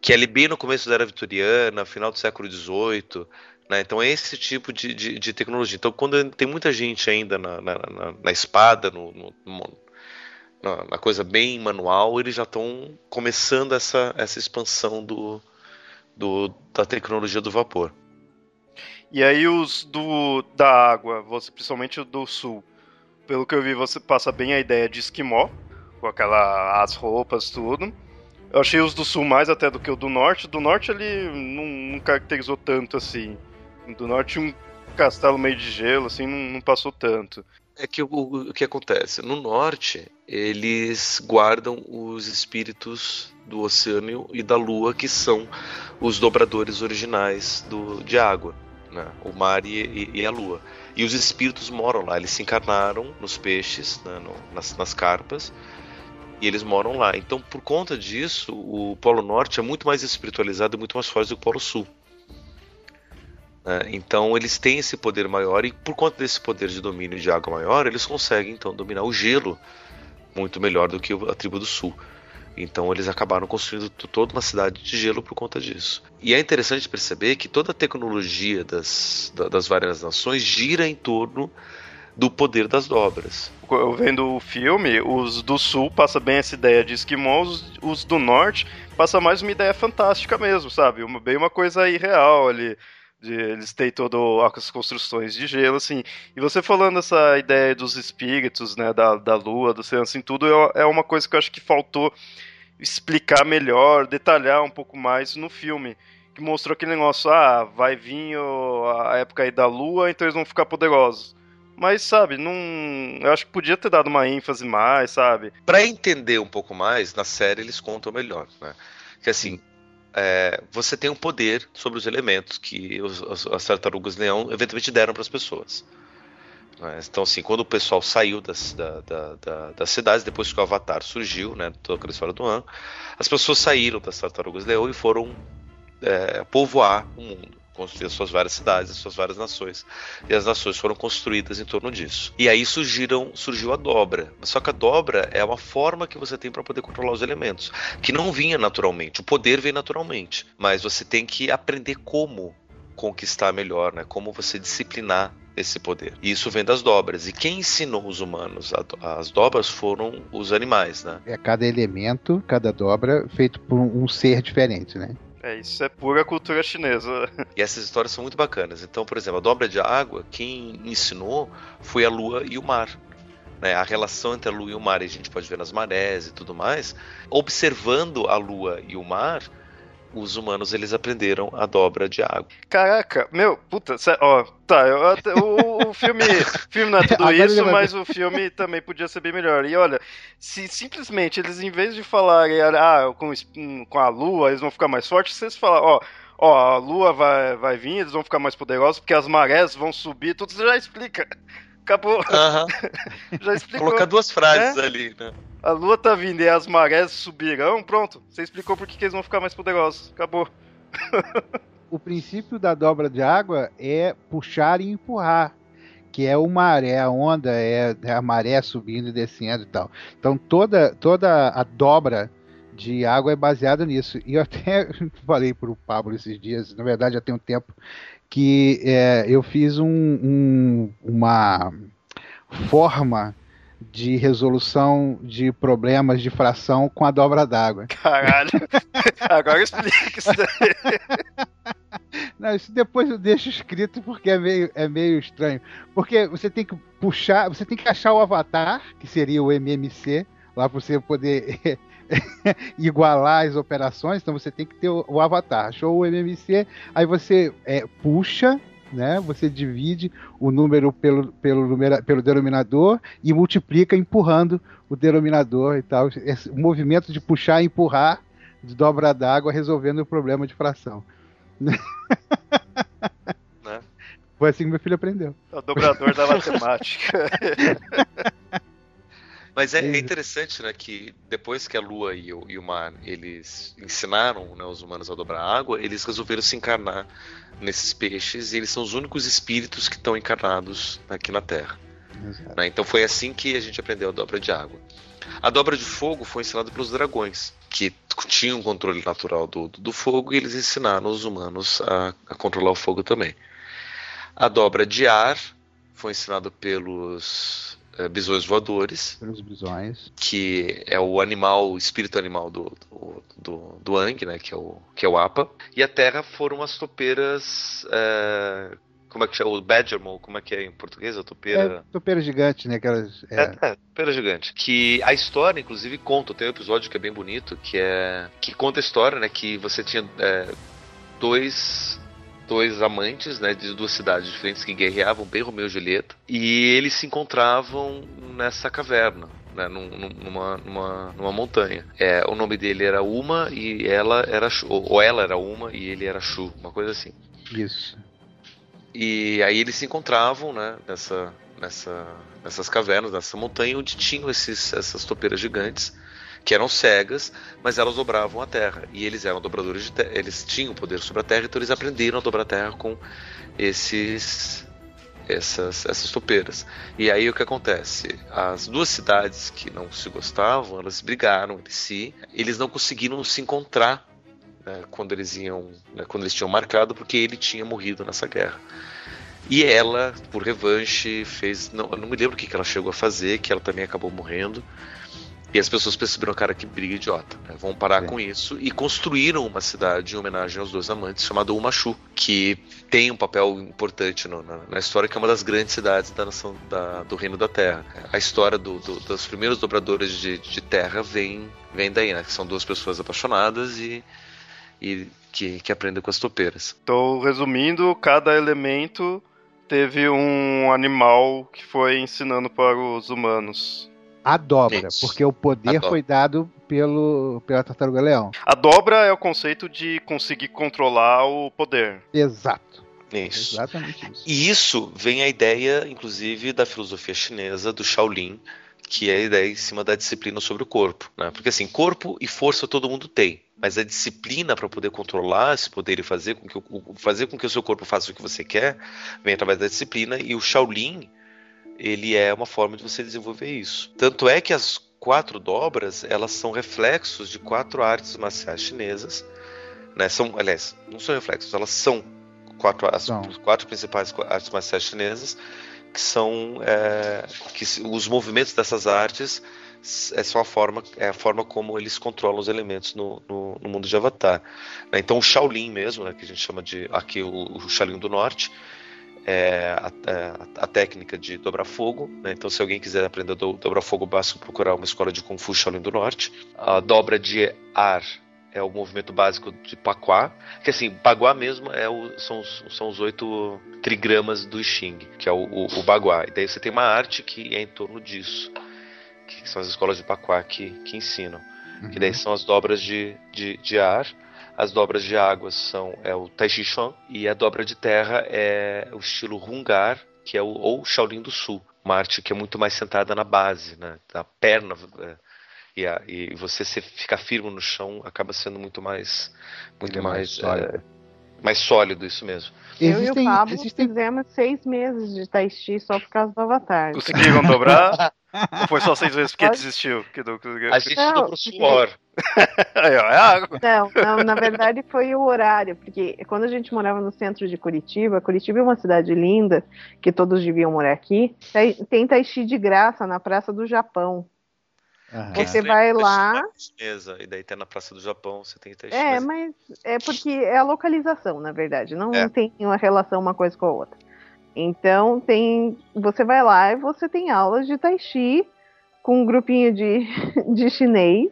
que é ali bem no começo da era vitoriana, final do século XVIII, né, então é esse tipo de, de, de, tecnologia. Então quando tem muita gente ainda na, na, na, na espada, no, no, no, na, coisa bem manual, eles já estão começando essa, essa expansão do, do, da tecnologia do vapor. E aí os do da água, você principalmente o do sul. Pelo que eu vi, você passa bem a ideia de esquimó, com aquela as roupas, tudo. Eu achei os do sul mais até do que o do norte. Do norte ele não, não caracterizou tanto assim. Do norte um castelo meio de gelo, assim, não, não passou tanto. É que o, o, que acontece? No norte, eles guardam os espíritos do oceano e da lua, que são os dobradores originais do, de água né? o mar e, e, e, a lua. E os espíritos moram lá, eles se encarnaram nos peixes, né? no, nas, nas carpas, e eles moram lá. Então, por conta disso, o Polo Norte é muito mais espiritualizado e muito mais forte do que o Polo Sul. Né? Então, eles têm esse poder maior, e por conta desse poder de domínio de água maior, eles conseguem então dominar o gelo muito melhor do que a tribo do Sul. Então eles acabaram construindo toda uma cidade de gelo por conta disso. E é interessante perceber que toda a tecnologia das, das várias nações gira em torno do poder das dobras. Eu vendo o filme, os do sul passa bem essa ideia de esquimós, os do norte passa mais uma ideia fantástica mesmo, sabe? Uma, bem uma coisa irreal ali. De, eles têm todas as construções de gelo, assim. E você falando essa ideia dos espíritos, né, da, da lua, do céu, assim, tudo é, é uma coisa que eu acho que faltou explicar melhor, detalhar um pouco mais no filme. Que mostrou aquele negócio, ah, vai vir a época aí da lua, então eles vão ficar poderosos. Mas, sabe, não. Eu acho que podia ter dado uma ênfase mais, sabe? Para entender um pouco mais, na série eles contam melhor, né? Que assim, é, você tem um poder sobre os elementos que os, as tartarugas leão eventualmente deram para as pessoas. Né? Então, assim, quando o pessoal saiu das, da, da, da, das cidades, depois que o Avatar surgiu, né, toda aquela história do ano, as pessoas saíram das tartarugas leão e foram é, povoar o mundo construir as suas várias cidades, as suas várias nações. E as nações foram construídas em torno disso. E aí surgiram, surgiu a dobra. Só que a dobra é uma forma que você tem para poder controlar os elementos, que não vinha naturalmente. O poder vem naturalmente, mas você tem que aprender como conquistar melhor, né? Como você disciplinar esse poder. E isso vem das dobras. E quem ensinou os humanos a, as dobras foram os animais, né? É cada elemento, cada dobra feito por um ser diferente, né? É, isso é pura cultura chinesa. E essas histórias são muito bacanas. Então, por exemplo, a dobra de água, quem ensinou foi a lua e o mar. Né, a relação entre a lua e o mar, a gente pode ver nas marés e tudo mais. Observando a lua e o mar, os humanos eles aprenderam a dobra de água. Caraca, meu, puta, ó, tá, eu, o, o, filme, filme não é tudo isso, mas o filme também podia ser bem melhor. E olha, se simplesmente eles, em vez de falarem, ah, com, com a lua, eles vão ficar mais fortes, vocês falam, ó, ó, a lua vai, vai vir, eles vão ficar mais poderosos, porque as marés vão subir, tudo você já explica. Acabou. já explicou. Colocar duas frases é? ali, né? A lua tá vindo e as marés subirão, pronto. Você explicou por que eles vão ficar mais poderosos. Acabou. o princípio da dobra de água é puxar e empurrar. Que é o mar, é a onda, é, é a maré subindo e descendo e tal. Então toda, toda a dobra de água é baseada nisso. E eu até falei para o Pablo esses dias, na verdade já tem um tempo, que é, eu fiz um, um, uma forma de resolução de problemas de fração com a dobra d'água. Caralho, agora explica isso daí. Não, isso depois eu deixo escrito porque é meio, é meio estranho. Porque você tem que puxar, você tem que achar o avatar, que seria o MMC, lá para você poder igualar as operações, então você tem que ter o, o avatar. Achou o MMC, aí você é, puxa, né? Você divide o número pelo, pelo, numera, pelo denominador e multiplica empurrando o denominador e tal. Esse, o movimento de puxar e empurrar de dobra d'água resolvendo o problema de fração. Né? Foi assim que meu filho aprendeu. É o dobrador da matemática. Mas é, é, interessante, né, que depois que a Lua e o, e o mar eles ensinaram né, os humanos a dobrar água, eles resolveram se encarnar nesses peixes e eles são os únicos espíritos que estão encarnados aqui na Terra. Né? Então foi assim que a gente aprendeu a dobra de água. A dobra de fogo foi ensinada pelos dragões, que tinham um controle natural do, do fogo e eles ensinaram os humanos a, a controlar o fogo também. A dobra de ar foi ensinada pelos bisões voadores. Pelos bisões. Que é o animal, o espírito animal do, do, do, do Ang, né? Que é, o, que é o Apa. E a Terra foram as topeiras. É, como é que chama? O Badgermole, como é que é em português? A topeira. É, topeira gigante, né? Aquelas, é... É, é, topeira gigante. Que a história, inclusive, conta. Tem um episódio que é bem bonito, que é. que conta a história, né? Que você tinha é, dois dois amantes, né, de duas cidades diferentes que guerreavam, bem Romeu e Julieta, e eles se encontravam nessa caverna. Né, numa, numa, numa montanha. É, o nome dele era Uma e ela era Shu, ou ela era Uma e ele era Shu, uma coisa assim. Isso. E aí eles se encontravam, né, nessa, nessa, nessas cavernas, nessa montanha onde tinham esses, essas topeiras gigantes que eram cegas, mas elas dobravam a terra. E eles eram dobradores de terra, eles tinham poder sobre a terra, então eles aprenderam a dobrar a terra com esses essas, essas topeiras. E aí o que acontece? As duas cidades que não se gostavam, elas brigaram entre si, eles não conseguiram se encontrar né, quando eles iam, né, quando eles tinham marcado, porque ele tinha morrido nessa guerra. E ela, por revanche, fez. Não, eu não me lembro o que, que ela chegou a fazer, que ela também acabou morrendo. E as pessoas perceberam, cara, que briga idiota. Né? Vão parar é. com isso e construíram uma cidade em homenagem aos dois amantes, chamada Umashu, que tem um papel importante no, na, na, história, que é uma das grandes cidades da nação da, do Reino da Terra. A história do, do, dos primeiros dobradores de, de, terra vem, vem daí, né? Que são duas pessoas apaixonadas e, e que, que aprendem com as topeiras. Então, resumindo, cada elemento teve um animal que foi ensinando para os humanos. A dobra, Isso. porque o poder foi dado pelo, pela Tartaruga Leão. A dobra é o conceito de conseguir controlar o poder. Exato. Isso. Exatamente isso. E isso vem a ideia, inclusive, da filosofia chinesa, do Shaolin, que é a ideia em cima da disciplina sobre o corpo. Né? Porque assim, corpo e força todo mundo tem. Mas a disciplina para poder controlar esse poder e fazer com, que, fazer com que o seu corpo faça o que você quer vem através da disciplina. E o Shaolin ele é uma forma de você desenvolver isso. Tanto é que as quatro dobras elas são reflexos de quatro artes marciais chinesas, né? São, aliás, não são reflexos, elas são quatro as quatro principais artes marciais chinesas que são é, que os movimentos dessas artes é só a forma é a forma como eles controlam os elementos no, no, no mundo de Avatar. Né? Então o Shaolin mesmo, né, que a gente chama de aqui o, o Shaolin do Norte, é, a, é, a, a, técnica de dobrar fogo. Né? Então, se alguém quiser aprender a do, dobrar fogo, basta procurar uma escola de Kung Fu Shaolin do Norte. A dobra de ar é o movimento básico de Paquá. Que assim, Baguá mesmo é o, são, os, são os oito trigramas do Xing, que é o, o, o Baguá. E daí você tem uma arte que é em torno disso, que são as escolas de Paquá que, que ensinam. Uhum. Que daí são as dobras de, de, de ar as dobras de água são é o Tai Chi Chuan e a dobra de terra é o estilo Hungar, que é o ou Shaolin do Sul, uma arte que é muito mais sentada na base, né, na perna. É, e, a, e você se ficar firme no chão acaba sendo muito mais muito mais, mais sólido. É, mais sólido isso mesmo. Eu existem, e o Pablo existem... fizemos seis meses de Tai Chi só por causa do Avatar. Conseguiram dobrar? Ou foi só seis vezes porque desistiu? Que do, que... A gente não, dobrou suor. É não, não, na verdade foi o horário, porque quando a gente morava no centro de Curitiba, Curitiba é uma cidade linda, que todos deviam morar aqui, tem Tai Chi de graça na Praça do Japão. Uhum. Você vai lá. Chinesa, e daí tem na Praça do Japão, você tem Tai Chi. É, mas é porque é a localização, na verdade. Não é. tem uma relação uma coisa com a outra. Então tem. Você vai lá e você tem aulas de Tai Chi com um grupinho de, de chinês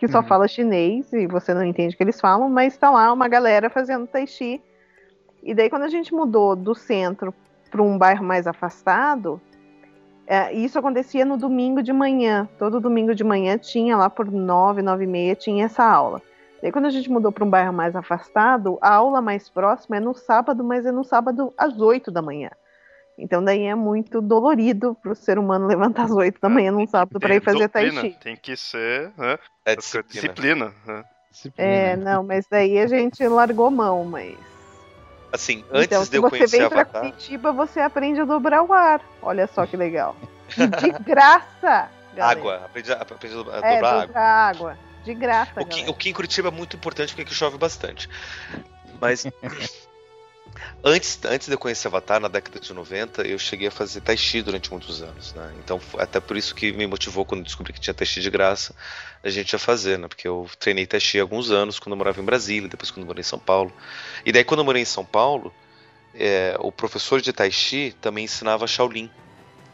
que só uhum. fala chinês e você não entende o que eles falam, mas está lá uma galera fazendo tai chi. E daí quando a gente mudou do centro para um bairro mais afastado, é, isso acontecia no domingo de manhã. Todo domingo de manhã tinha lá por nove, nove e meia tinha essa aula. Daí quando a gente mudou para um bairro mais afastado, a aula mais próxima é no sábado, mas é no sábado às oito da manhã. Então daí é muito dolorido pro ser humano levantar às 8 da manhã num sábado para ir fazer tai chi. Tem que ser né? É disciplina. disciplina. né? É, não, mas daí a gente largou mão, mas Assim, antes então, de se eu você conhecer vem pra Avatar, Curitiba, você aprende a dobrar o ar. Olha só que legal. E de graça, galera. água, aprendi a, aprendi a É, dobrar água. dobrar água. De graça, O que, o que em Curitiba é muito importante porque aqui chove bastante. Mas antes, antes de eu conhecer Avatar, na década de 90, eu cheguei a fazer Tai Chi durante muitos anos. Né? Então, até por isso que me motivou quando descobri que tinha Tai Chi de graça, a gente ia fazer, né? Porque eu treinei Tai Chi há alguns anos, quando eu morava em Brasília, depois quando eu morei em São Paulo. E daí, quando eu morei em São Paulo, é, o professor de Tai Chi também ensinava Shaolin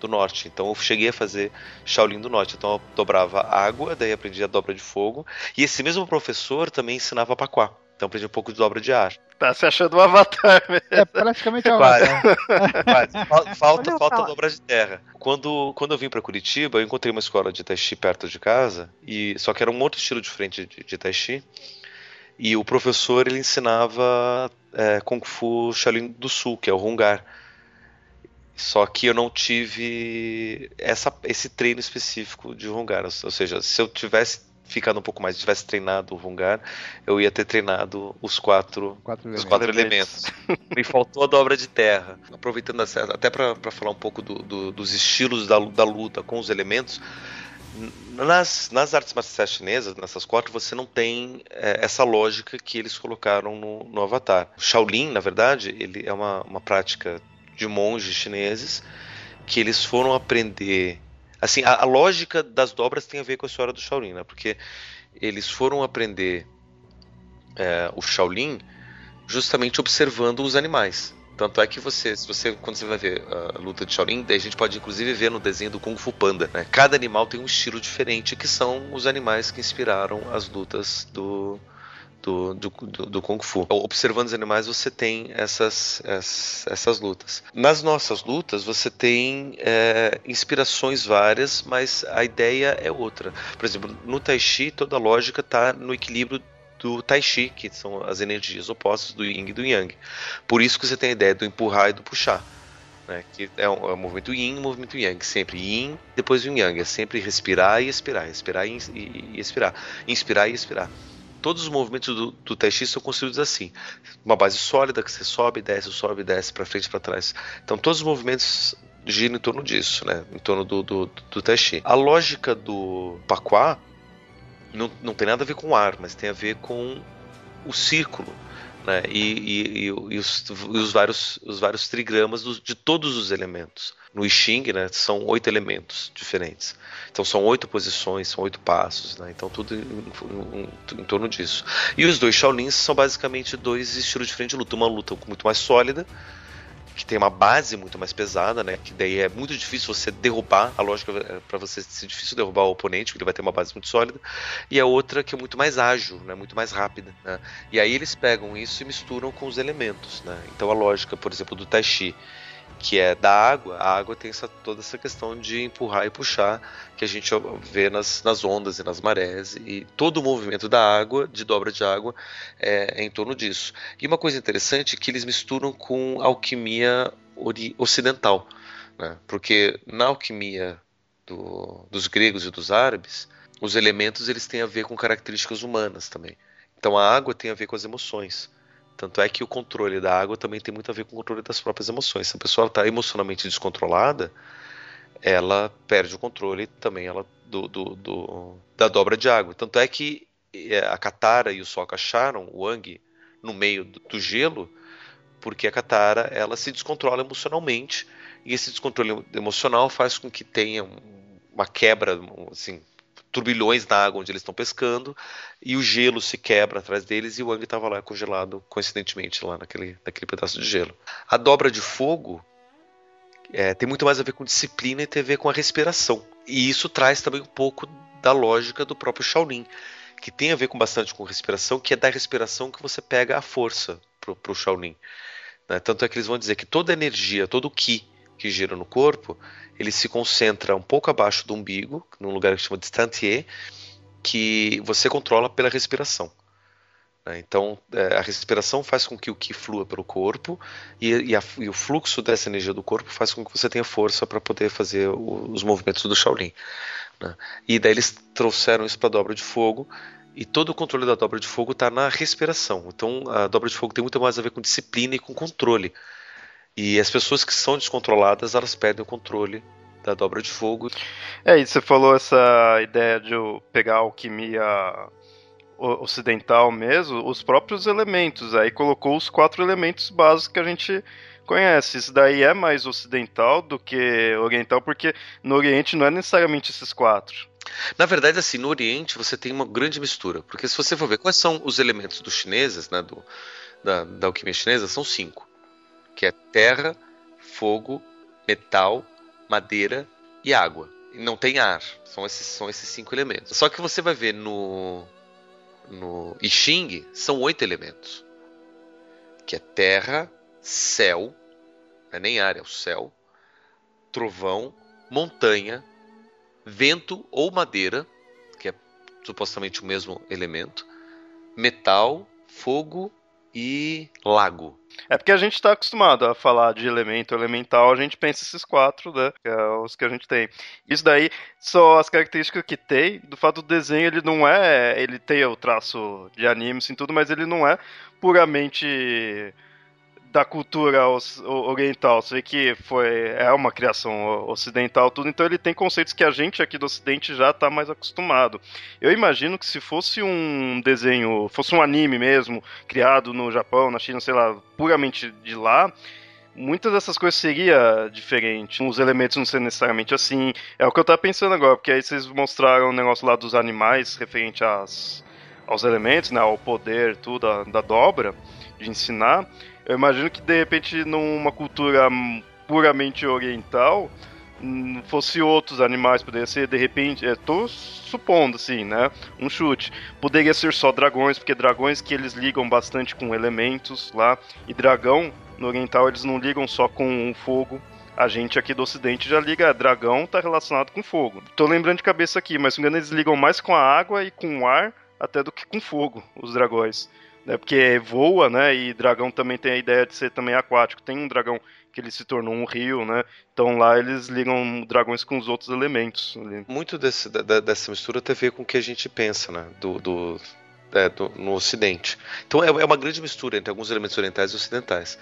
do Norte. Então eu cheguei a fazer Shaolin do Norte. Então eu dobrava água, daí aprendi a dobra de fogo. E esse mesmo professor também ensinava Paquá. Então aprendi um pouco de dobra de ar. Tá se achando um avatar mesmo. É praticamente Quase. Avatar. Quase. Fal- Falta, falta dobra de terra. Quando, quando eu vim para Curitiba, eu encontrei uma escola de Tai Chi perto de casa, e só que era um outro estilo diferente de, de Tai Chi. E o professor ele ensinava é, Kung Fu Shaolin do Sul, que é o Hungar. Só que eu não tive essa, esse treino específico de Hungar. Ou ou seja, se eu tivesse ficado um pouco mais, tivesse treinado o Hungar, eu ia ter treinado os quatro Quatro os vezes. quatro elementos. elementos. Me faltou a dobra de terra. Aproveitando essa- até para falar um pouco do- do- dos estilos da, da luta com os elementos, nas, nas artes marciais chinesas, nessas quatro, você não tem é, essa lógica que eles colocaram no, no Avatar. O Shaolin, na verdade, ele é uma, uma prática de monges chineses que eles foram aprender. Assim, a, a lógica das dobras tem a ver com a história do Shaolin, né? Porque eles foram aprender é, o Shaolin justamente observando os animais. Tanto é que você, se você, quando você vai ver a luta de Shaolin, a gente pode inclusive ver no desenho do Kung Fu Panda, né? Cada animal tem um estilo diferente, que são os animais que inspiraram as lutas do do, do, do, Kung Fu. Observando os animais, você tem essas, essas, essas lutas. Nas nossas lutas, você tem é, inspirações várias, mas a ideia é outra. Por exemplo, no Tai Chi, toda a lógica está no equilíbrio do Tai Chi, que são as energias opostas do Yin e do Yang. Por isso que você tem a ideia do empurrar e do puxar. Né, que é um, é um movimento Yin um movimento Yang. Sempre Yin, depois o Yang. É sempre respirar e expirar, respirar e, e, e expirar. Inspirar e expirar. Todos os movimentos do, do Chi são construídos assim. Uma base sólida que você sobe, desce, sobe, desce, para frente, para trás. Então todos os movimentos giram em torno disso, né? Em torno do, do, do Chi. A lógica do Paquá não, não tem nada a ver com ar, mas tem a ver com o círculo. Né? E, e, e, os, e os, vários, os vários trigramas de todos os elementos. No I Ching, né, são oito elementos diferentes. Então são oito posições, são oito passos, né? Então tudo em, em, em, torno disso. E os dois Shaolins são basicamente dois estilos diferentes de luta. Uma luta muito mais sólida, que tem uma base muito mais pesada, né? Que daí é muito difícil você derrubar. A lógica é para você ser difícil derrubar o oponente, porque ele vai ter uma base muito sólida. E a outra que é muito mais ágil, né? Muito mais rápida. Né? E aí eles pegam isso e misturam com os elementos, né? Então a lógica, por exemplo, do Tai Chi que é da água, a água tem essa, toda essa questão de empurrar e puxar que a gente vê nas, nas ondas e nas marés e todo o movimento da água, de dobra de água, é, é em torno disso. E uma coisa interessante é que eles misturam com alquimia ocidental, né? porque na alquimia do, dos gregos e dos árabes, os elementos eles têm a ver com características humanas também. Então a água tem a ver com as emoções. Tanto é que o controle da água também tem muito a ver com o controle das próprias emoções. Se a pessoa está emocionalmente descontrolada, ela perde o controle também ela do, do, do, da dobra de água. Tanto é que a Katara e o Sokka acharam o Wang no meio do, do gelo, porque a Katara ela se descontrola emocionalmente e esse descontrole emocional faz com que tenha uma quebra, assim, turbilhões na água onde eles estão pescando e o gelo se quebra atrás deles e o Wang estava lá congelado coincidentemente lá naquele, naquele pedaço de gelo. A dobra de fogo é, tem muito mais a ver com disciplina e tem a ver com a respiração. E isso traz também um pouco da lógica do próprio Shaolin, que tem a ver com bastante com respiração, que é da respiração que você pega a força para o Shaolin. Né? Tanto é que eles vão dizer que toda energia, todo o Ki que gira no corpo, ele se concentra um pouco abaixo do umbigo, num lugar que chama de Stantier, que você controla pela respiração. Né? Então, é, a respiração faz com que o Ki flua pelo corpo e, e, a, e, o fluxo dessa energia do corpo faz com que você tenha força para poder fazer o, os movimentos do Shaolin. Né? E daí eles trouxeram isso para a dobra de fogo e todo o controle da dobra de fogo está na respiração. Então, a dobra de fogo tem muito mais a ver com disciplina e com controle. E as pessoas que são descontroladas, elas perdem o controle da dobra de fogo. É, e você falou essa ideia de pegar a alquimia ocidental mesmo, os próprios elementos. Aí colocou os quatro elementos básicos que a gente conhece. Isso daí é mais ocidental do que oriental, porque no Oriente não é necessariamente esses quatro. Na verdade, assim, no Oriente você tem uma grande mistura, porque se você for ver quais são os elementos dos chineses, né, do, da, da alquimia chinesa, são cinco, que é terra, fogo, metal, madeira e água. E não tem ar. São esses, são esses cinco elementos. Só que você vai ver no, no I Ching, são oito elementos. Que é terra, céu, não é nem ar, é o céu, trovão, montanha, vento ou madeira, que é supostamente o mesmo elemento, metal, fogo e lago. É porque a gente está acostumado a falar de elemento elemental, a gente pensa esses quatro, né? Que é os que a gente tem. Isso daí são as características que tem. Do fato do desenho, ele não é. Ele tem o traço de anime, assim, tudo, mas ele não é puramente da cultura oriental. Você vê que foi, é uma criação ocidental, tudo, então ele tem conceitos que a gente aqui do ocidente já está mais acostumado. Eu imagino que se fosse um desenho, fosse um anime mesmo, criado no Japão, na China, sei lá, puramente de lá, muitas dessas coisas seria diferente. Os elementos não seriam necessariamente assim. É o que eu tava pensando agora, porque aí vocês mostraram o negócio lá dos animais referente às, aos elementos, né, ao poder, tudo, da, da dobra, de ensinar. Eu imagino que de repente numa cultura puramente oriental hum, fosse outros animais, poderia ser de repente, estou supondo assim, né, um chute. Poderia ser só dragões, porque dragões que eles ligam bastante com elementos lá, e dragão no oriental eles não ligam só com fogo. A gente aqui do ocidente já liga, dragão tá relacionado com fogo. Tô lembrando de cabeça aqui, mas se não me engano eles ligam mais com a água e com o ar até do que com fogo, os dragões né? Porque voa, né? E dragão também tem a ideia de ser também aquático. Tem um dragão que ele se tornou um rio, né? Então lá eles ligam dragões com os outros elementos. Muito desse, da, dessa mistura tem a ver com o que a gente pensa, né? Do, do, é, do no Ocidente. Então é, é uma grande mistura entre alguns elementos orientais e ocidentais.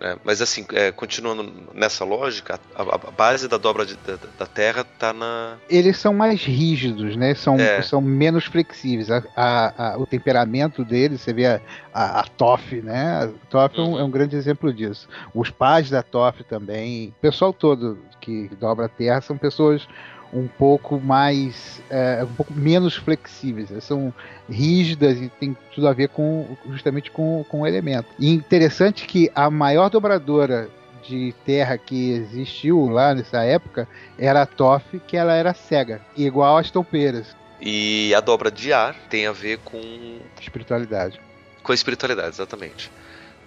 Né? Mas assim, é, continuando nessa lógica, a, a base da dobra de, da, da, Terra está na. Eles são mais rígidos, né? São, é. são menos flexíveis. A, a, o temperamento deles, você vê a, a, TOF, né? A TOF uhum. é, um, é, um, grande exemplo disso. Os pais da TOF também, o pessoal todo que dobra a Terra são pessoas um pouco mais é, um pouco menos flexíveis são rígidas e tem tudo a ver com justamente com, com o elemento e interessante que a maior dobradora de terra que existiu lá nessa época era a Toff, que ela era cega, igual às toupeiras. E a dobra de ar tem a ver com espiritualidade. Com a espiritualidade, exatamente.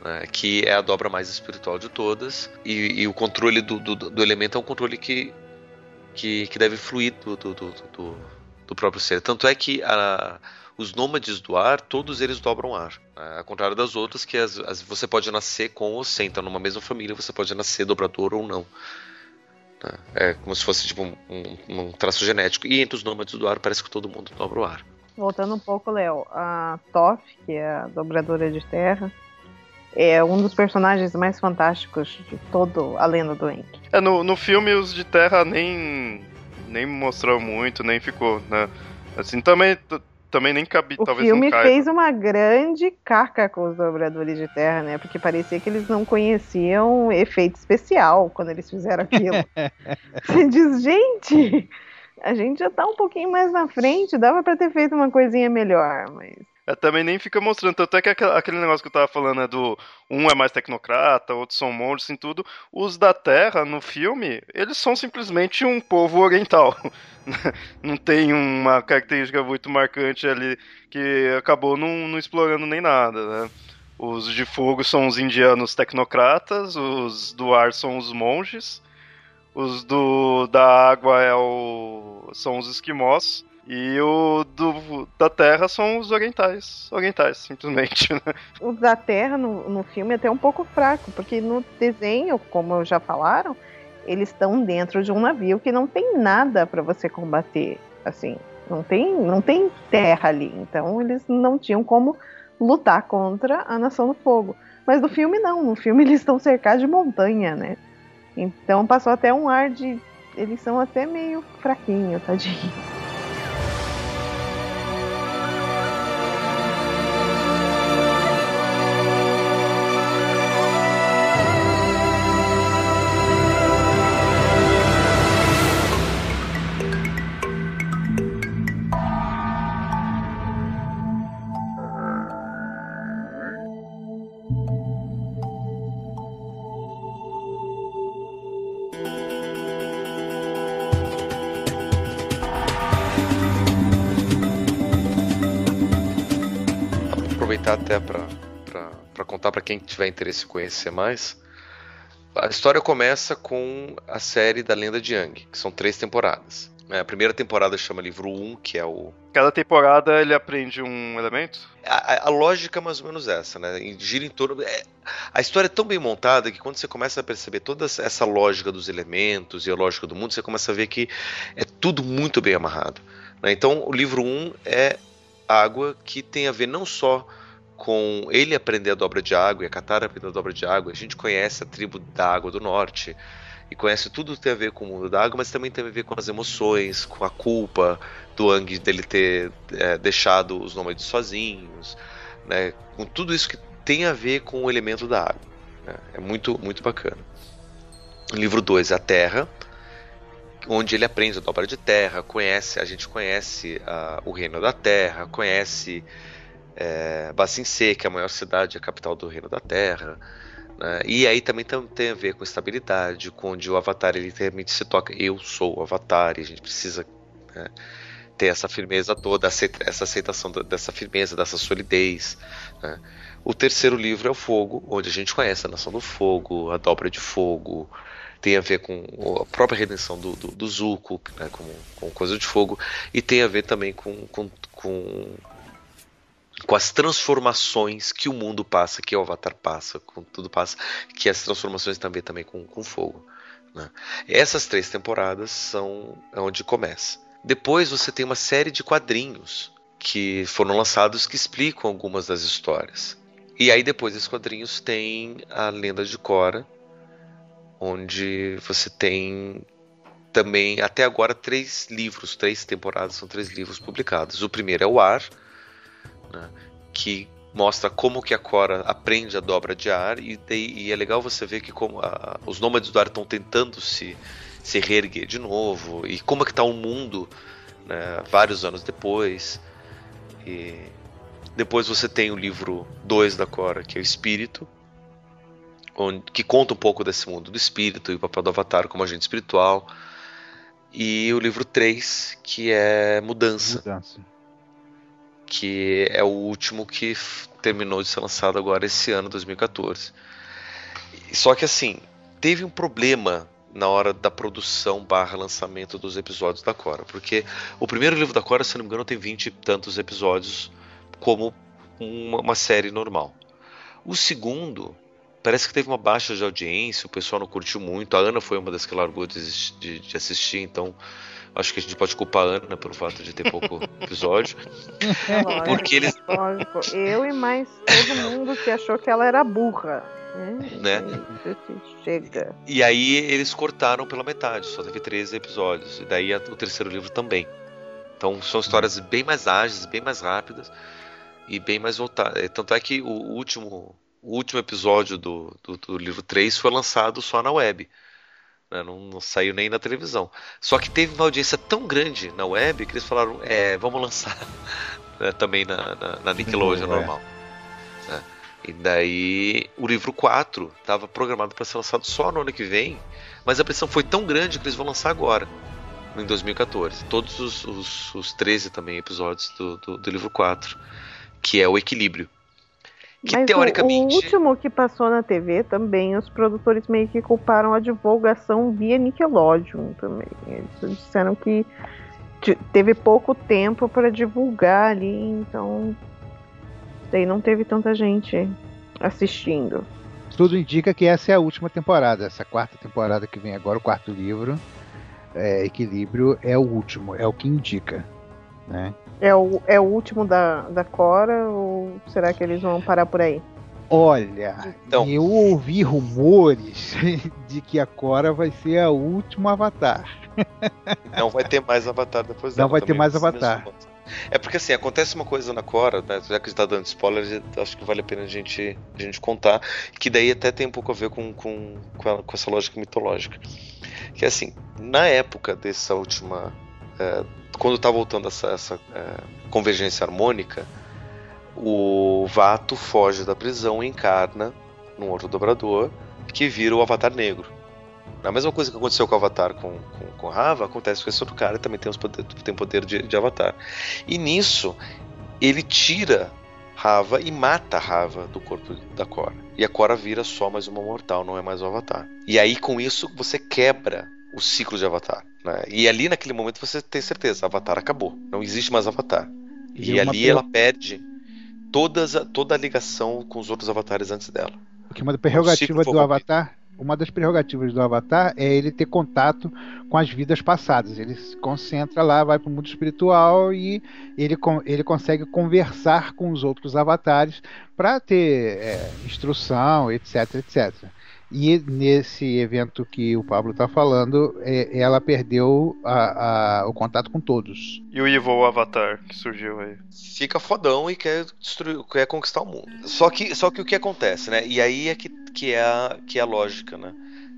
É, que é a dobra mais espiritual de todas. E, e o controle do, do, do, elemento é um controle que que, que deve fluir do, do, do, do, do próprio ser. Tanto é que a, os nômades do ar, todos eles dobram ar. Né? Ao contrário das outras, que as, as, você pode nascer com ou sem. Então, numa mesma família, você pode nascer dobrador ou não. Né? É como se fosse tipo, um, um, um, traço genético. E entre os nômades do ar, parece que todo mundo dobra o ar. Voltando um pouco, Léo, a Toff, que é a dobradora de terra, é um dos personagens mais fantásticos de todo a lenda do Enki. É, no, no filme os de Terra nem nem mostrou muito, nem ficou, né? Assim, também também nem cabe, o talvez filme fez uma grande caca com os dobradores de terra, né? Porque parecia que eles não conheciam efeito especial quando eles fizeram aquilo. Você diz, gente, a gente já tá um pouquinho mais na frente, dava para ter feito uma coisinha melhor, mas é, também nem fica mostrando. Tanto é que aquele negócio que eu tava falando é do um é mais tecnocrata, outros são monges e tudo. Os da Terra, no filme, eles são simplesmente um povo oriental. não tem uma característica muito marcante ali que acabou não, não explorando nem nada, né? Os de fogo são os indianos tecnocratas, os do ar são os monges, os do da água é o, são os esquimós E o do, da Terra são os orientais. Orientais, simplesmente. Né? Os da Terra no, no filme é até um pouco fraco, porque no desenho, como já falaram, eles estão dentro de um navio que não tem nada para você combater. Assim, não tem, não tem terra ali. Então eles não tinham como lutar contra a Nação do Fogo. Mas no filme não, no filme eles estão cercados de montanha, né? Então passou até um ar de. Eles são até meio fraquinhos, tadinho. Até para contar para quem tiver interesse em conhecer mais. A história começa com a série da Lenda de Yang, que são três temporadas. É, a primeira temporada chama livro 1, que é o. Cada temporada ele aprende um elemento? A, a lógica é mais ou menos essa, né? Gira em torno. É, a história é tão bem montada que quando você começa a perceber toda essa lógica dos elementos e a lógica do mundo, você começa a ver que é tudo muito bem amarrado. Né? Então, o livro 1 é água que tem a ver não só com ele aprender a dobra de água e a Katara aprender a dobra de água. A gente conhece a tribo da água do norte e conhece tudo que tem a ver com o mundo da água, mas também tem a ver com as emoções, com a culpa do Ang dele ter é, deixado os nômades sozinhos, né? com tudo isso que tem a ver com o elemento da água. Né? É muito, muito bacana. Livro 2 é a Terra, onde ele aprende a dobra de terra, conhece, a gente conhece uh, o reino da terra, conhece é, Bassin que é a maior cidade, a capital do Reino da Terra. Né? E aí também tem a ver com estabilidade, com onde o Avatar ele realmente se toca. Eu sou o Avatar e a gente precisa né, ter essa firmeza toda, essa aceitação dessa firmeza, dessa solidez. Né? O terceiro livro é o Fogo, onde a gente conhece a Nação do Fogo, a Dobra de Fogo, tem a ver com a própria redenção do, do, do Zuko, né, com, com coisa de fogo, e tem a ver também com, com, com com as transformações que o mundo passa, que o Avatar passa, com tudo passa, que as transformações também também com, com fogo. Né? Essas três temporadas são onde começa. Depois você tem uma série de quadrinhos que foram lançados que explicam algumas das histórias. E aí depois desses quadrinhos tem a Lenda de Korra, onde você tem também até agora três livros, três temporadas são três livros publicados. O primeiro é o Ar, né, que mostra como que a Cora aprende a dobra de ar e, e é legal você ver que como a, os nômades do ar estão tentando se, se reerguer de novo e como é que está o mundo né, vários anos depois. E depois você tem o livro 2 da Cora que é o Espírito onde, que conta um pouco desse mundo do espírito e o papel do Avatar como agente espiritual. E o livro 3 que é Mudança, Mudança que é o último que terminou de ser lançado agora esse ano, 2014. Só que assim, teve um problema na hora da produção barra lançamento dos episódios da Cora, porque o primeiro livro da Cora, se não me engano, tem 20 e tantos episódios como uma, uma série normal. O segundo parece que teve uma baixa de audiência, o pessoal não curtiu muito. A Ana foi uma das que largou de, de, de assistir, então Acho que a gente pode culpar a Ana pelo fato de ter pouco episódio. É lógico, porque eles. Lógico. Eu e mais todo mundo que achou que ela era burra. Né? né? Chega. E aí eles cortaram pela metade, só teve 13 episódios. E daí o terceiro livro também. Então são histórias bem mais ágeis, bem mais rápidas e bem mais voltadas. Tanto é que o último, o último episódio do, do, do livro 3 foi lançado só na web. Né? Não, não, saiu nem na televisão. Só que teve uma audiência tão grande na web que eles falaram: é, vamos lançar né, também na, na, na Nickelodeon normal. É. Né? E daí o livro 4 estava programado para ser lançado só no ano que vem, mas a pressão foi tão grande que eles vão lançar agora, em 2014. Todos os, os, os 13 também episódios do, do, do livro 4, que é o equilíbrio. Que Mas teoricamente. O, o, último que passou na TV também, os produtores meio que culparam a divulgação via Nickelodeon também. Eles disseram que teve pouco tempo para divulgar ali, então daí não teve tanta gente assistindo. Tudo indica que essa é a última temporada, essa quarta temporada que vem agora, o quarto livro, é, Equilíbrio, é o último, é o que indica. Né? É, o, é o último da, da Cora ou será que eles vão parar por aí? Olha, então. eu ouvi rumores de que a Cora vai ser a última Avatar. Não vai ter mais Avatar depois dela. Não vai ter mais Avatar. É porque assim, acontece uma coisa na Cora, né? Já que a gente tá dando spoiler, acho que vale a pena a gente, a gente contar. Que daí até tem um pouco a ver com, com, com, a, com essa lógica mitológica. Que assim, na época dessa última. É, quando tá voltando essa, essa é, convergência harmônica, o Vato foge da prisão e encarna num outro dobrador que vira o Avatar Negro. A mesma coisa que aconteceu com o Avatar com, com, com Rava, acontece com esse outro cara que também tem, poder, tem poder de, de Avatar. E nisso, ele tira Rava e mata Rava do corpo da Cora. E a Cora vira só mais uma mortal, não é mais o Avatar. E aí, com isso, você quebra o ciclo de Avatar. Né? E ali, naquele momento, você tem certeza: Avatar acabou. Não existe mais Avatar. E, e ali ela perde todas, toda a ligação com os outros avatares antes dela. Porque uma prerrogativa do Avatar uma das prerrogativas do Avatar é ele ter contato com as vidas passadas. Ele se concentra lá, vai para o mundo espiritual e ele, ele consegue conversar com os outros avatares para ter é, instrução, etc, etc. E nesse evento que o Pablo está falando, é, ela perdeu a, a, o contato com todos. E o Evil Avatar que surgiu aí? Fica fodão e quer destruir, quer conquistar o mundo. Só que, só que o que acontece, né? E aí é que, que, é, a, que é a lógica, né?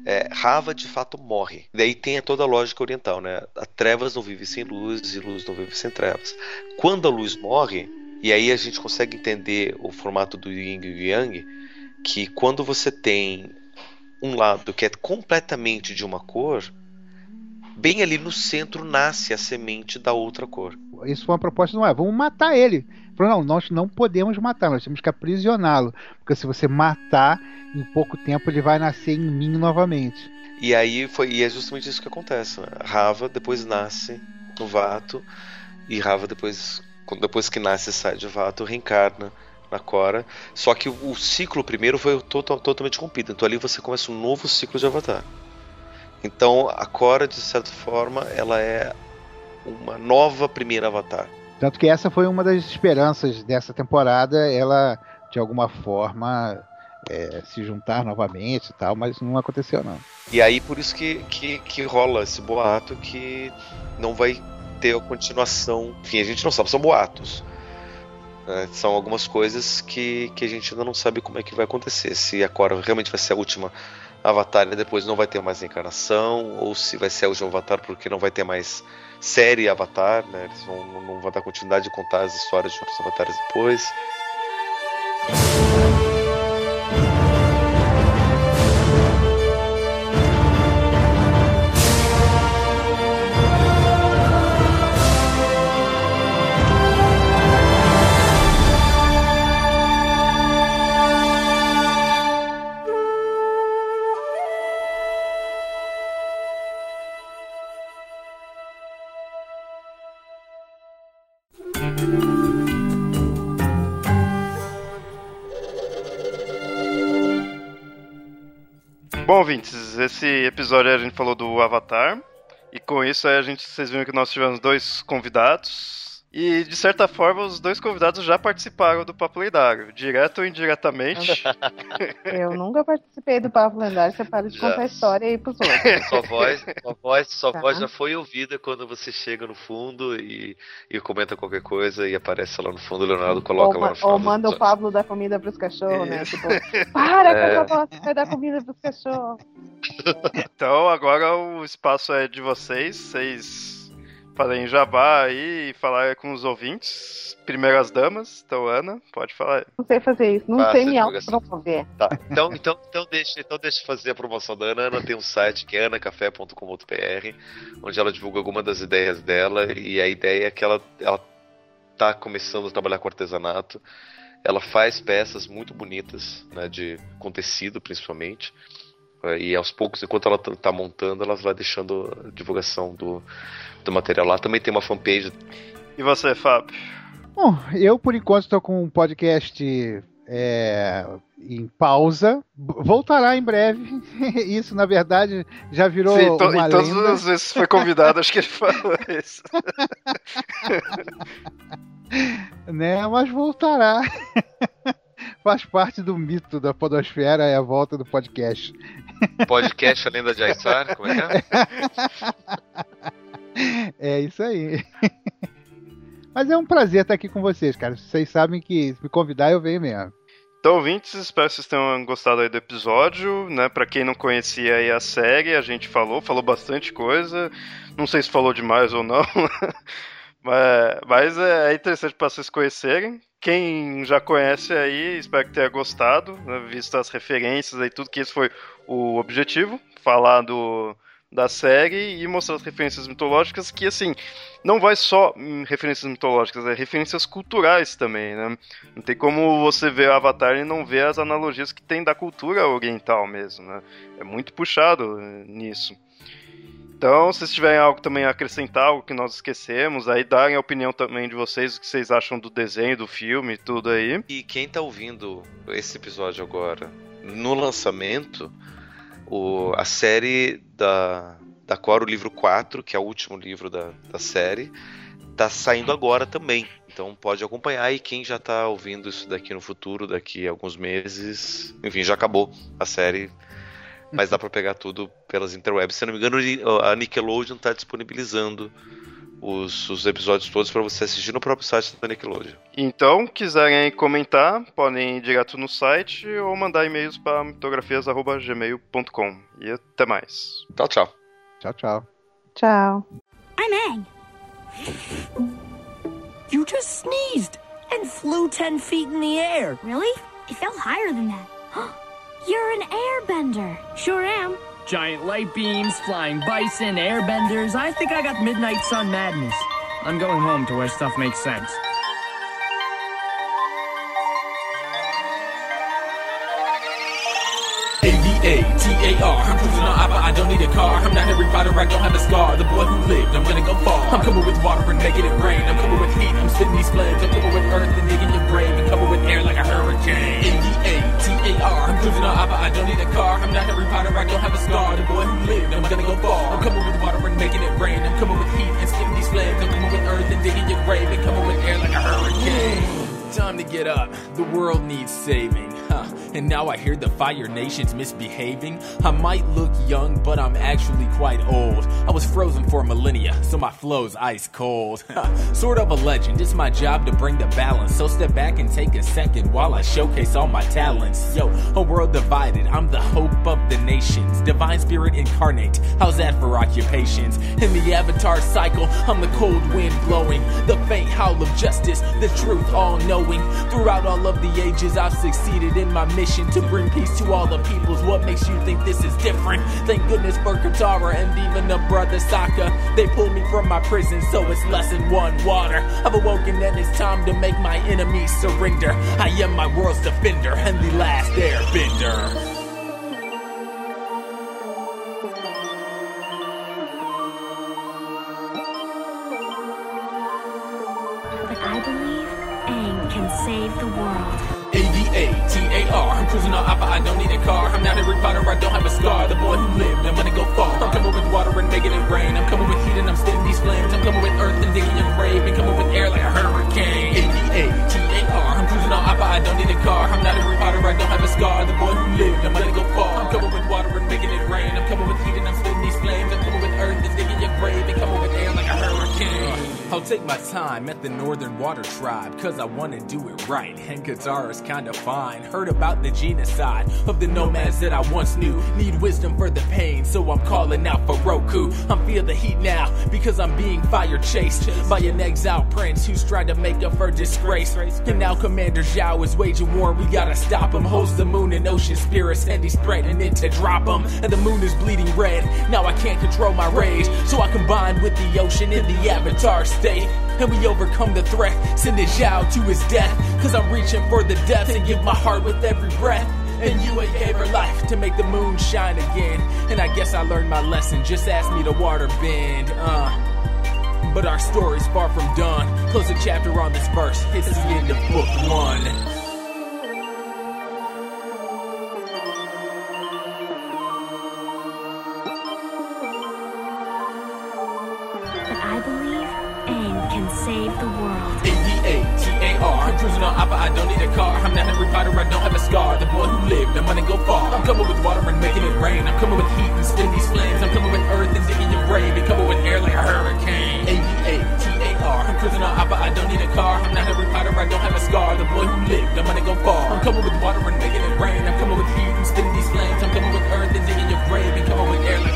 É, Rava de fato morre. Daí tem toda a lógica oriental, né? A trevas não vive sem luz e luz não vive sem trevas. Quando a luz morre, e aí a gente consegue entender o formato do Yin e Yang, que quando você tem um lado que é completamente de uma cor, bem ali no centro nasce a semente da outra cor. Isso foi uma proposta, não é? Vamos matar ele. Não, nós não podemos matar, nós temos que aprisioná-lo. Porque se você matar, em pouco tempo ele vai nascer em mim novamente. E aí foi, e é justamente isso que acontece. Né? Rava depois nasce no Vato, e Rava depois, depois que nasce sai de Vato, reencarna na Cora. Só que o ciclo primeiro foi total, totalmente rompido. Então ali você começa um novo ciclo de Avatar. Então a Cora, de certa forma, ela é uma nova primeira Avatar. Tanto que essa foi uma das esperanças dessa temporada, ela de alguma forma é, se juntar novamente e tal, mas não aconteceu não. E aí por isso que, que, que rola esse boato que não vai ter a continuação. Enfim, a gente não sabe, são boatos. É, são algumas coisas que, que a gente ainda não sabe como é que vai acontecer. Se a Korra realmente vai ser a última Avatar e depois não vai ter mais encarnação, ou se vai ser a última Avatar porque não vai ter mais série Avatar, né? Eles vão, não vão dar continuidade de contar as histórias de outros Avatares depois. Bom, ouvintes, esse episódio a gente falou do Avatar. E com isso a gente, vocês viram que nós tivemos dois convidados. E, de certa forma, os dois convidados já participaram do Papo Lendário, direto ou indiretamente. Eu nunca participei do Papo Lendário, você para de já. contar a história aí pros outros. Sua voz, sua voz, sua tá. voz já foi ouvida quando você chega no fundo e, e comenta qualquer coisa e aparece lá no fundo, o Leonardo coloca ou, lá no fundo. Ou manda o Pablo dar comida pros cachorros, né? Tipo, para é. essa voz, vai dar comida pros cachorros. Então, agora o espaço é de vocês, vocês fazer em jabá aí e falar com os ouvintes. Primeiras damas, então Ana, pode falar. Não sei fazer isso, não Passa sei me autopromover. Tá. Então, então, então, deixa, então deixa eu fazer a promoção da Ana. Ana tem um site que é anacafé.com.br, onde ela divulga algumas das ideias dela, e a ideia é que ela, ela tá começando a trabalhar com artesanato. Ela faz peças muito bonitas, né, de com tecido principalmente. E aos poucos, enquanto ela tá, tá montando, ela vai deixando a divulgação do, do material lá. Também tem uma fanpage. E você, Fábio? Bom, eu por enquanto estou com um podcast é, em pausa. Voltará em breve. Isso, na verdade, já virou. Sim, to, uma e todas lenda. as vezes foi convidado, acho que ele falou isso. né? Mas voltará. Faz parte do mito da podosfera é a volta do podcast. Podcast A Lenda de Aissar, como é que é? É isso aí. Mas é um prazer estar aqui com vocês, cara. Vocês sabem que se me convidar eu venho mesmo. Então, ouvintes, espero que vocês tenham gostado aí do episódio, né? Pra quem não conhecia aí a série, a gente falou, falou bastante coisa. Não sei se falou demais ou não. mas, mas é interessante para vocês conhecerem. Quem já conhece aí, espero que tenha gostado, né, visto as referências e tudo, que esse foi o objetivo, falar do, da série e mostrar as referências mitológicas, que assim, não vai só referências mitológicas, é referências culturais também, né? Não tem como você ver Avatar e não ver as analogias que tem da cultura oriental mesmo, né? É muito puxado eh, nisso. Então, se vocês tiverem algo também a acrescentar, algo que nós esquecemos, aí darem a opinião também de vocês, o que vocês acham do desenho, do filme, tudo aí. E quem tá ouvindo esse episódio agora, no lançamento, o, a série da, da Cora, o livro 4, que é o último livro da, da série, tá saindo agora também. Então pode acompanhar e quem já tá ouvindo isso daqui no futuro, daqui a alguns meses, enfim, já acabou a série mas dá para pegar tudo pelas interwebs. Se não me engano, a Nickelodeon está disponibilizando os, os, episódios todos para você assistir no próprio site da Nickelodeon. Então, quiserem comentar, podem ir direto no site ou mandar e-mails para mitografias.gmail.com. E até mais. Tchau, tchau. Tchau, tchau. Tchau. I'm Aang. You just sneezed and flew 10 feet in the air. Really? It fell higher than that. You're an airbender. Sure am. Giant light beams, flying bison, airbenders. I think I got midnight sun madness. I'm going home to where stuff makes sense. A-V-A-T-A-R I'm cruising on Appa, I don't need a car. I'm not Harry Potter, I don't have a scar. The boy who lived, I'm gonna go far. I'm coming with water and making it rain. I'm coming with heat, I'm spitting these flames. I'm coming with earth and digging your grave. And coming with air like a hurricane. A-V-A-T-A-R I'm cruising on Appa, I don't need a car. I'm not Harry Potter, I don't have a scar. The boy who lived, I'm gonna go far. I'm coming with water and making it rain. I'm coming with heat and spitting these flames. I'm coming with earth and digging your grave. And coming with air like a hurricane Time to get up, the world needs saving. Huh. And now I hear the Fire Nation's misbehaving. I might look young, but I'm actually quite old. I was frozen for millennia, so my flow's ice cold. sort of a legend, it's my job to bring the balance. So step back and take a second while I showcase all my talents. Yo, a world divided, I'm the hope of the nations. Divine spirit incarnate, how's that for occupations? In the avatar cycle, I'm the cold wind blowing. The faint howl of justice, the truth all knowing. Throughout all of the ages, I've succeeded in my mission to bring peace to all the peoples. What makes you think this is different? Thank goodness for Katara and even the brother Sokka. They pulled me from my prison, so it's lesson one water. I've awoken and it's time to make my enemies surrender. I am my world's defender and the last airbender. Don't have a scar The boy who lived, I'm gonna go far. I'm coming with water and making it rain. I'm coming with heat and I'm spitting I'll take my time at the Northern Water Tribe, cause I wanna do it right. And Katara's kinda fine. Heard about the genocide of the nomads that I once knew. Need wisdom for the pain, so I'm calling out for Roku. I'm feel the heat now, because I'm being fire chased by an exiled prince who's tried to make up for disgrace. And now Commander Zhao is waging war, we gotta stop him. Holds the moon and ocean spirits, and he's threatening it to drop him. And the moon is bleeding red, now I can't control my rage. So I combine with the ocean in the avatar state. And we overcome the threat, sending Zhao to his death. Cause I'm reaching for the depths and give my heart with every breath. And you ain't gave her life to make the moon shine again. And I guess I learned my lesson. Just ask me to water bend. Uh. But our story's far from done. Close a chapter on this verse. It's the end of book one. I don't need a car. I'm not Harry Potter, I don't have a scar. The boy who lived, the money go far. I'm coming with water and making it rain. I'm coming with heat and spin these flames. I'm coming with earth and digging your grave. And coming with air like a hurricane. A-V-A-T-A-R. I'm cruising on Abba, I don't need a car. I'm not Harry Potter, I don't have a scar. The boy who lived, the money go far. I'm coming with water and making it rain. I'm coming with heat and spin these flames. I'm coming with earth and digging your grave. And coming with air like